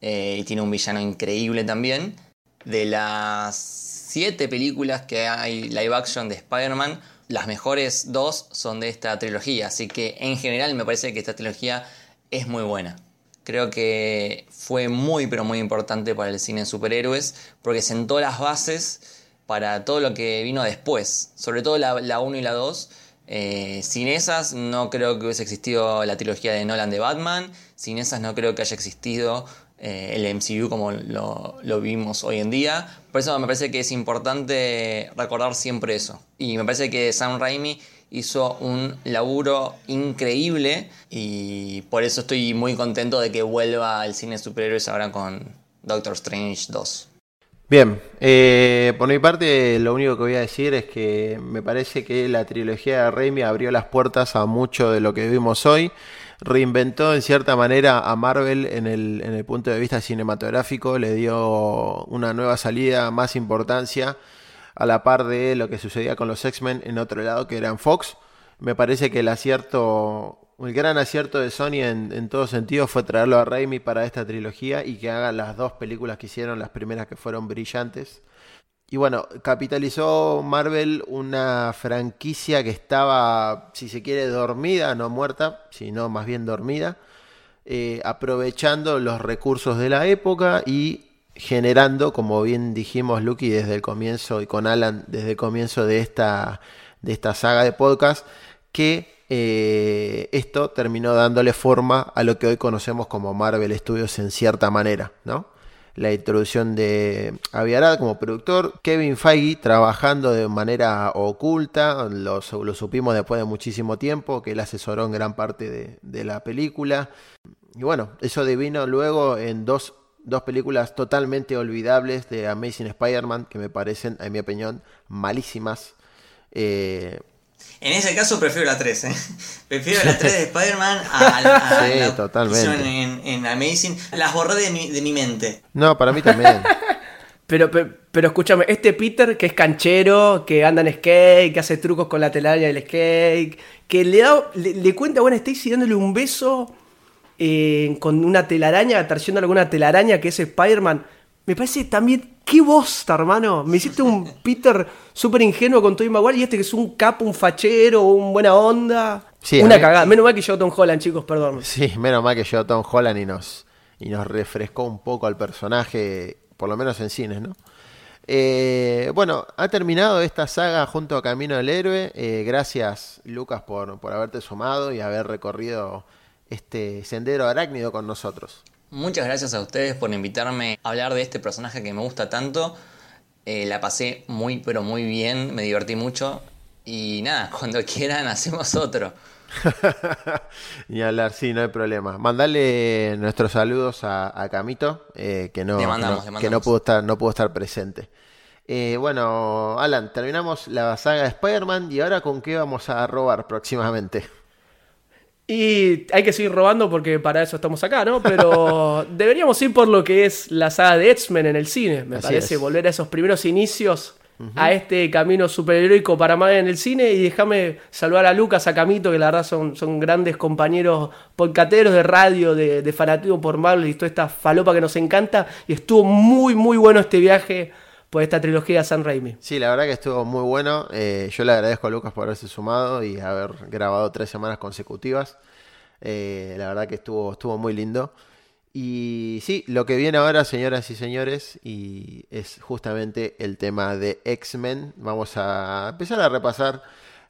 Eh, y tiene un villano increíble también. De las siete películas que hay live action de Spider-Man, las mejores dos son de esta trilogía. Así que en general me parece que esta trilogía es muy buena. Creo que fue muy pero muy importante para el cine de superhéroes porque sentó las bases para todo lo que vino después, sobre todo la, 1 y la 2. Eh, sin esas no creo que hubiese existido la trilogía de Nolan de Batman, sin esas no creo que haya existido eh, el MCU como lo, lo, vimos hoy en día. Por eso me parece que es importante recordar siempre eso. Y me parece que Sam Raimi hizo un laburo increíble y por eso estoy muy contento de que vuelva al cine superhéroes ahora con Doctor Strange 2. Bien, eh, por mi parte lo único que voy a decir es que me parece que la trilogía de Raimi abrió las puertas a mucho de lo que vimos hoy, reinventó en cierta manera a Marvel en el, en el punto de vista cinematográfico, le dio una nueva salida, más importancia, a la par de lo que sucedía con los X-Men en otro lado que eran Fox. Me parece que el acierto el gran acierto de Sony en, en todo sentido fue traerlo a Raimi para esta trilogía y que haga las dos películas que hicieron, las primeras que fueron brillantes. Y bueno, capitalizó Marvel una franquicia que estaba, si se quiere, dormida, no muerta, sino más bien dormida, eh, aprovechando los recursos de la época y generando, como bien dijimos, Lucky, desde el comienzo y con Alan, desde el comienzo de esta, de esta saga de podcast, que eh, esto terminó dándole forma a lo que hoy conocemos como Marvel Studios en cierta manera, ¿no? La introducción de Aviarad como productor, Kevin Feige trabajando de manera oculta, lo, supimos después de muchísimo tiempo, que él asesoró en gran parte de, la película. Y bueno, eso devino luego en dos, dos películas totalmente olvidables de Amazing Spider-Man, que me parecen, en mi opinión, malísimas. Eh, en ese caso prefiero la 3, ¿eh? Prefiero la 3 de Spider-Man a, la sí, totalmente. En, en, Amazing. Las borré de mi, de mi mente. No, para mí también. Pero, pero, pero, escúchame, este Peter que es canchero, que anda en skate, que hace trucos con la telaraña del skate, que le, da, le, cuenta a Gwen Stacy dándole un beso eh, con una telaraña, trayendo alguna telaraña que es Spider-Man. Me parece también, qué bosta, hermano. Me hiciste un Peter súper ingenuo con Tobey Maguire y este que es un capo, un fachero, un buena onda. una cagada. Menos mal que yo Tom Holland, chicos, perdón. Sí, menos mal que yo Tom Holland y nos, y nos refrescó un poco al personaje, por lo menos en cines, ¿no? Eh, bueno, ha terminado esta saga junto a Camino del Héroe. Eh, gracias, Lucas, por, por haberte sumado y haber recorrido este sendero arácnido con nosotros. Muchas gracias a ustedes por invitarme a hablar de este personaje que me gusta tanto. Eh, la pasé muy, pero muy bien, me divertí mucho. Y nada, cuando quieran hacemos otro. y hablar, sí, no hay problema. Mandale nuestros saludos a, Camito, eh, que, no, que, no, pudo estar, no pudo estar presente. Eh, bueno, Alan, terminamos la saga de Spider-Man y ahora con qué vamos a robar próximamente. Y hay que seguir robando porque para eso estamos acá, ¿no? Pero deberíamos ir por lo que es la saga de X-Men en el cine, me parece, volver a esos primeros inicios, a este camino superheroico para más en el cine. Y déjame saludar a Lucas, a Camito, que la verdad son, son grandes compañeros podcateros de radio, de, de fanatismo por Marvel y toda esta falopa que nos encanta. Y estuvo muy, muy bueno este viaje por esta trilogía San Raimi. Sí, la verdad que estuvo muy bueno. Eh, yo le agradezco a Lucas por haberse sumado y haber grabado tres semanas consecutivas. Eh, la verdad que estuvo, estuvo muy lindo. Y sí, lo que viene ahora, señoras y señores, y es justamente el tema de X-Men. Vamos a empezar a repasar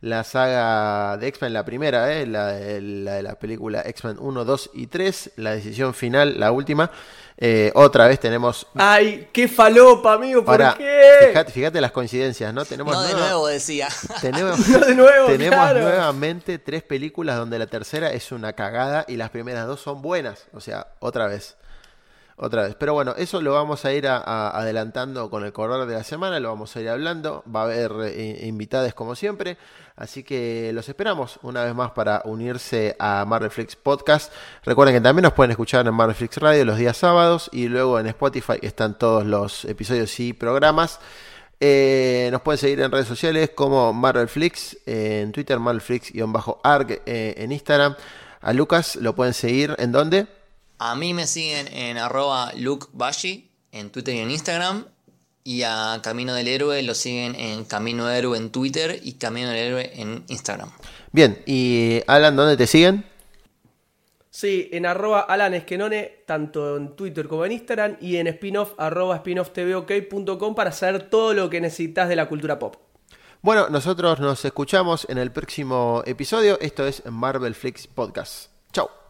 la saga de X-Men, la primera, ¿eh? la, de la película X-Men 1, 2 y 3, la decisión final, la última. Eh, otra vez tenemos. ¡Ay, qué falopa, amigo! ¿Por qué? Fíjate, las coincidencias, ¿no? Tenemos no de nuevo, decía. Tenemos, de nuevo, tenemos nuevamente tres películas donde la tercera es una cagada y las primeras dos son buenas. O sea, otra vez otra vez. Pero bueno, eso lo vamos a ir adelantando con el correr de la semana, lo vamos a ir hablando. Va a haber eh, invitados como siempre. Así que los esperamos una vez más para unirse a Marvelflix Podcast. Recuerden que también nos pueden escuchar en Marvelflix Radio los días sábados y luego en Spotify están todos los episodios y programas. Eh, nos pueden seguir en redes sociales como Marvelflix, en Twitter Marvelflix-arg, eh, en Instagram. A Lucas lo pueden seguir en dónde? A mí me siguen en arroba lukebashi en Twitter y en Instagram. Y a Camino del Héroe lo siguen en Camino del Héroe en Twitter y Camino del Héroe en Instagram. Bien, y Alan, ¿dónde te siguen? Sí, en arroba Alan Esquenone, tanto en Twitter como en Instagram, y en spinoff arroba spinofftvok.com para saber todo lo que necesitas de la cultura pop. Bueno, nosotros nos escuchamos en el próximo episodio. Esto es Marvel Flix Podcast. Chao.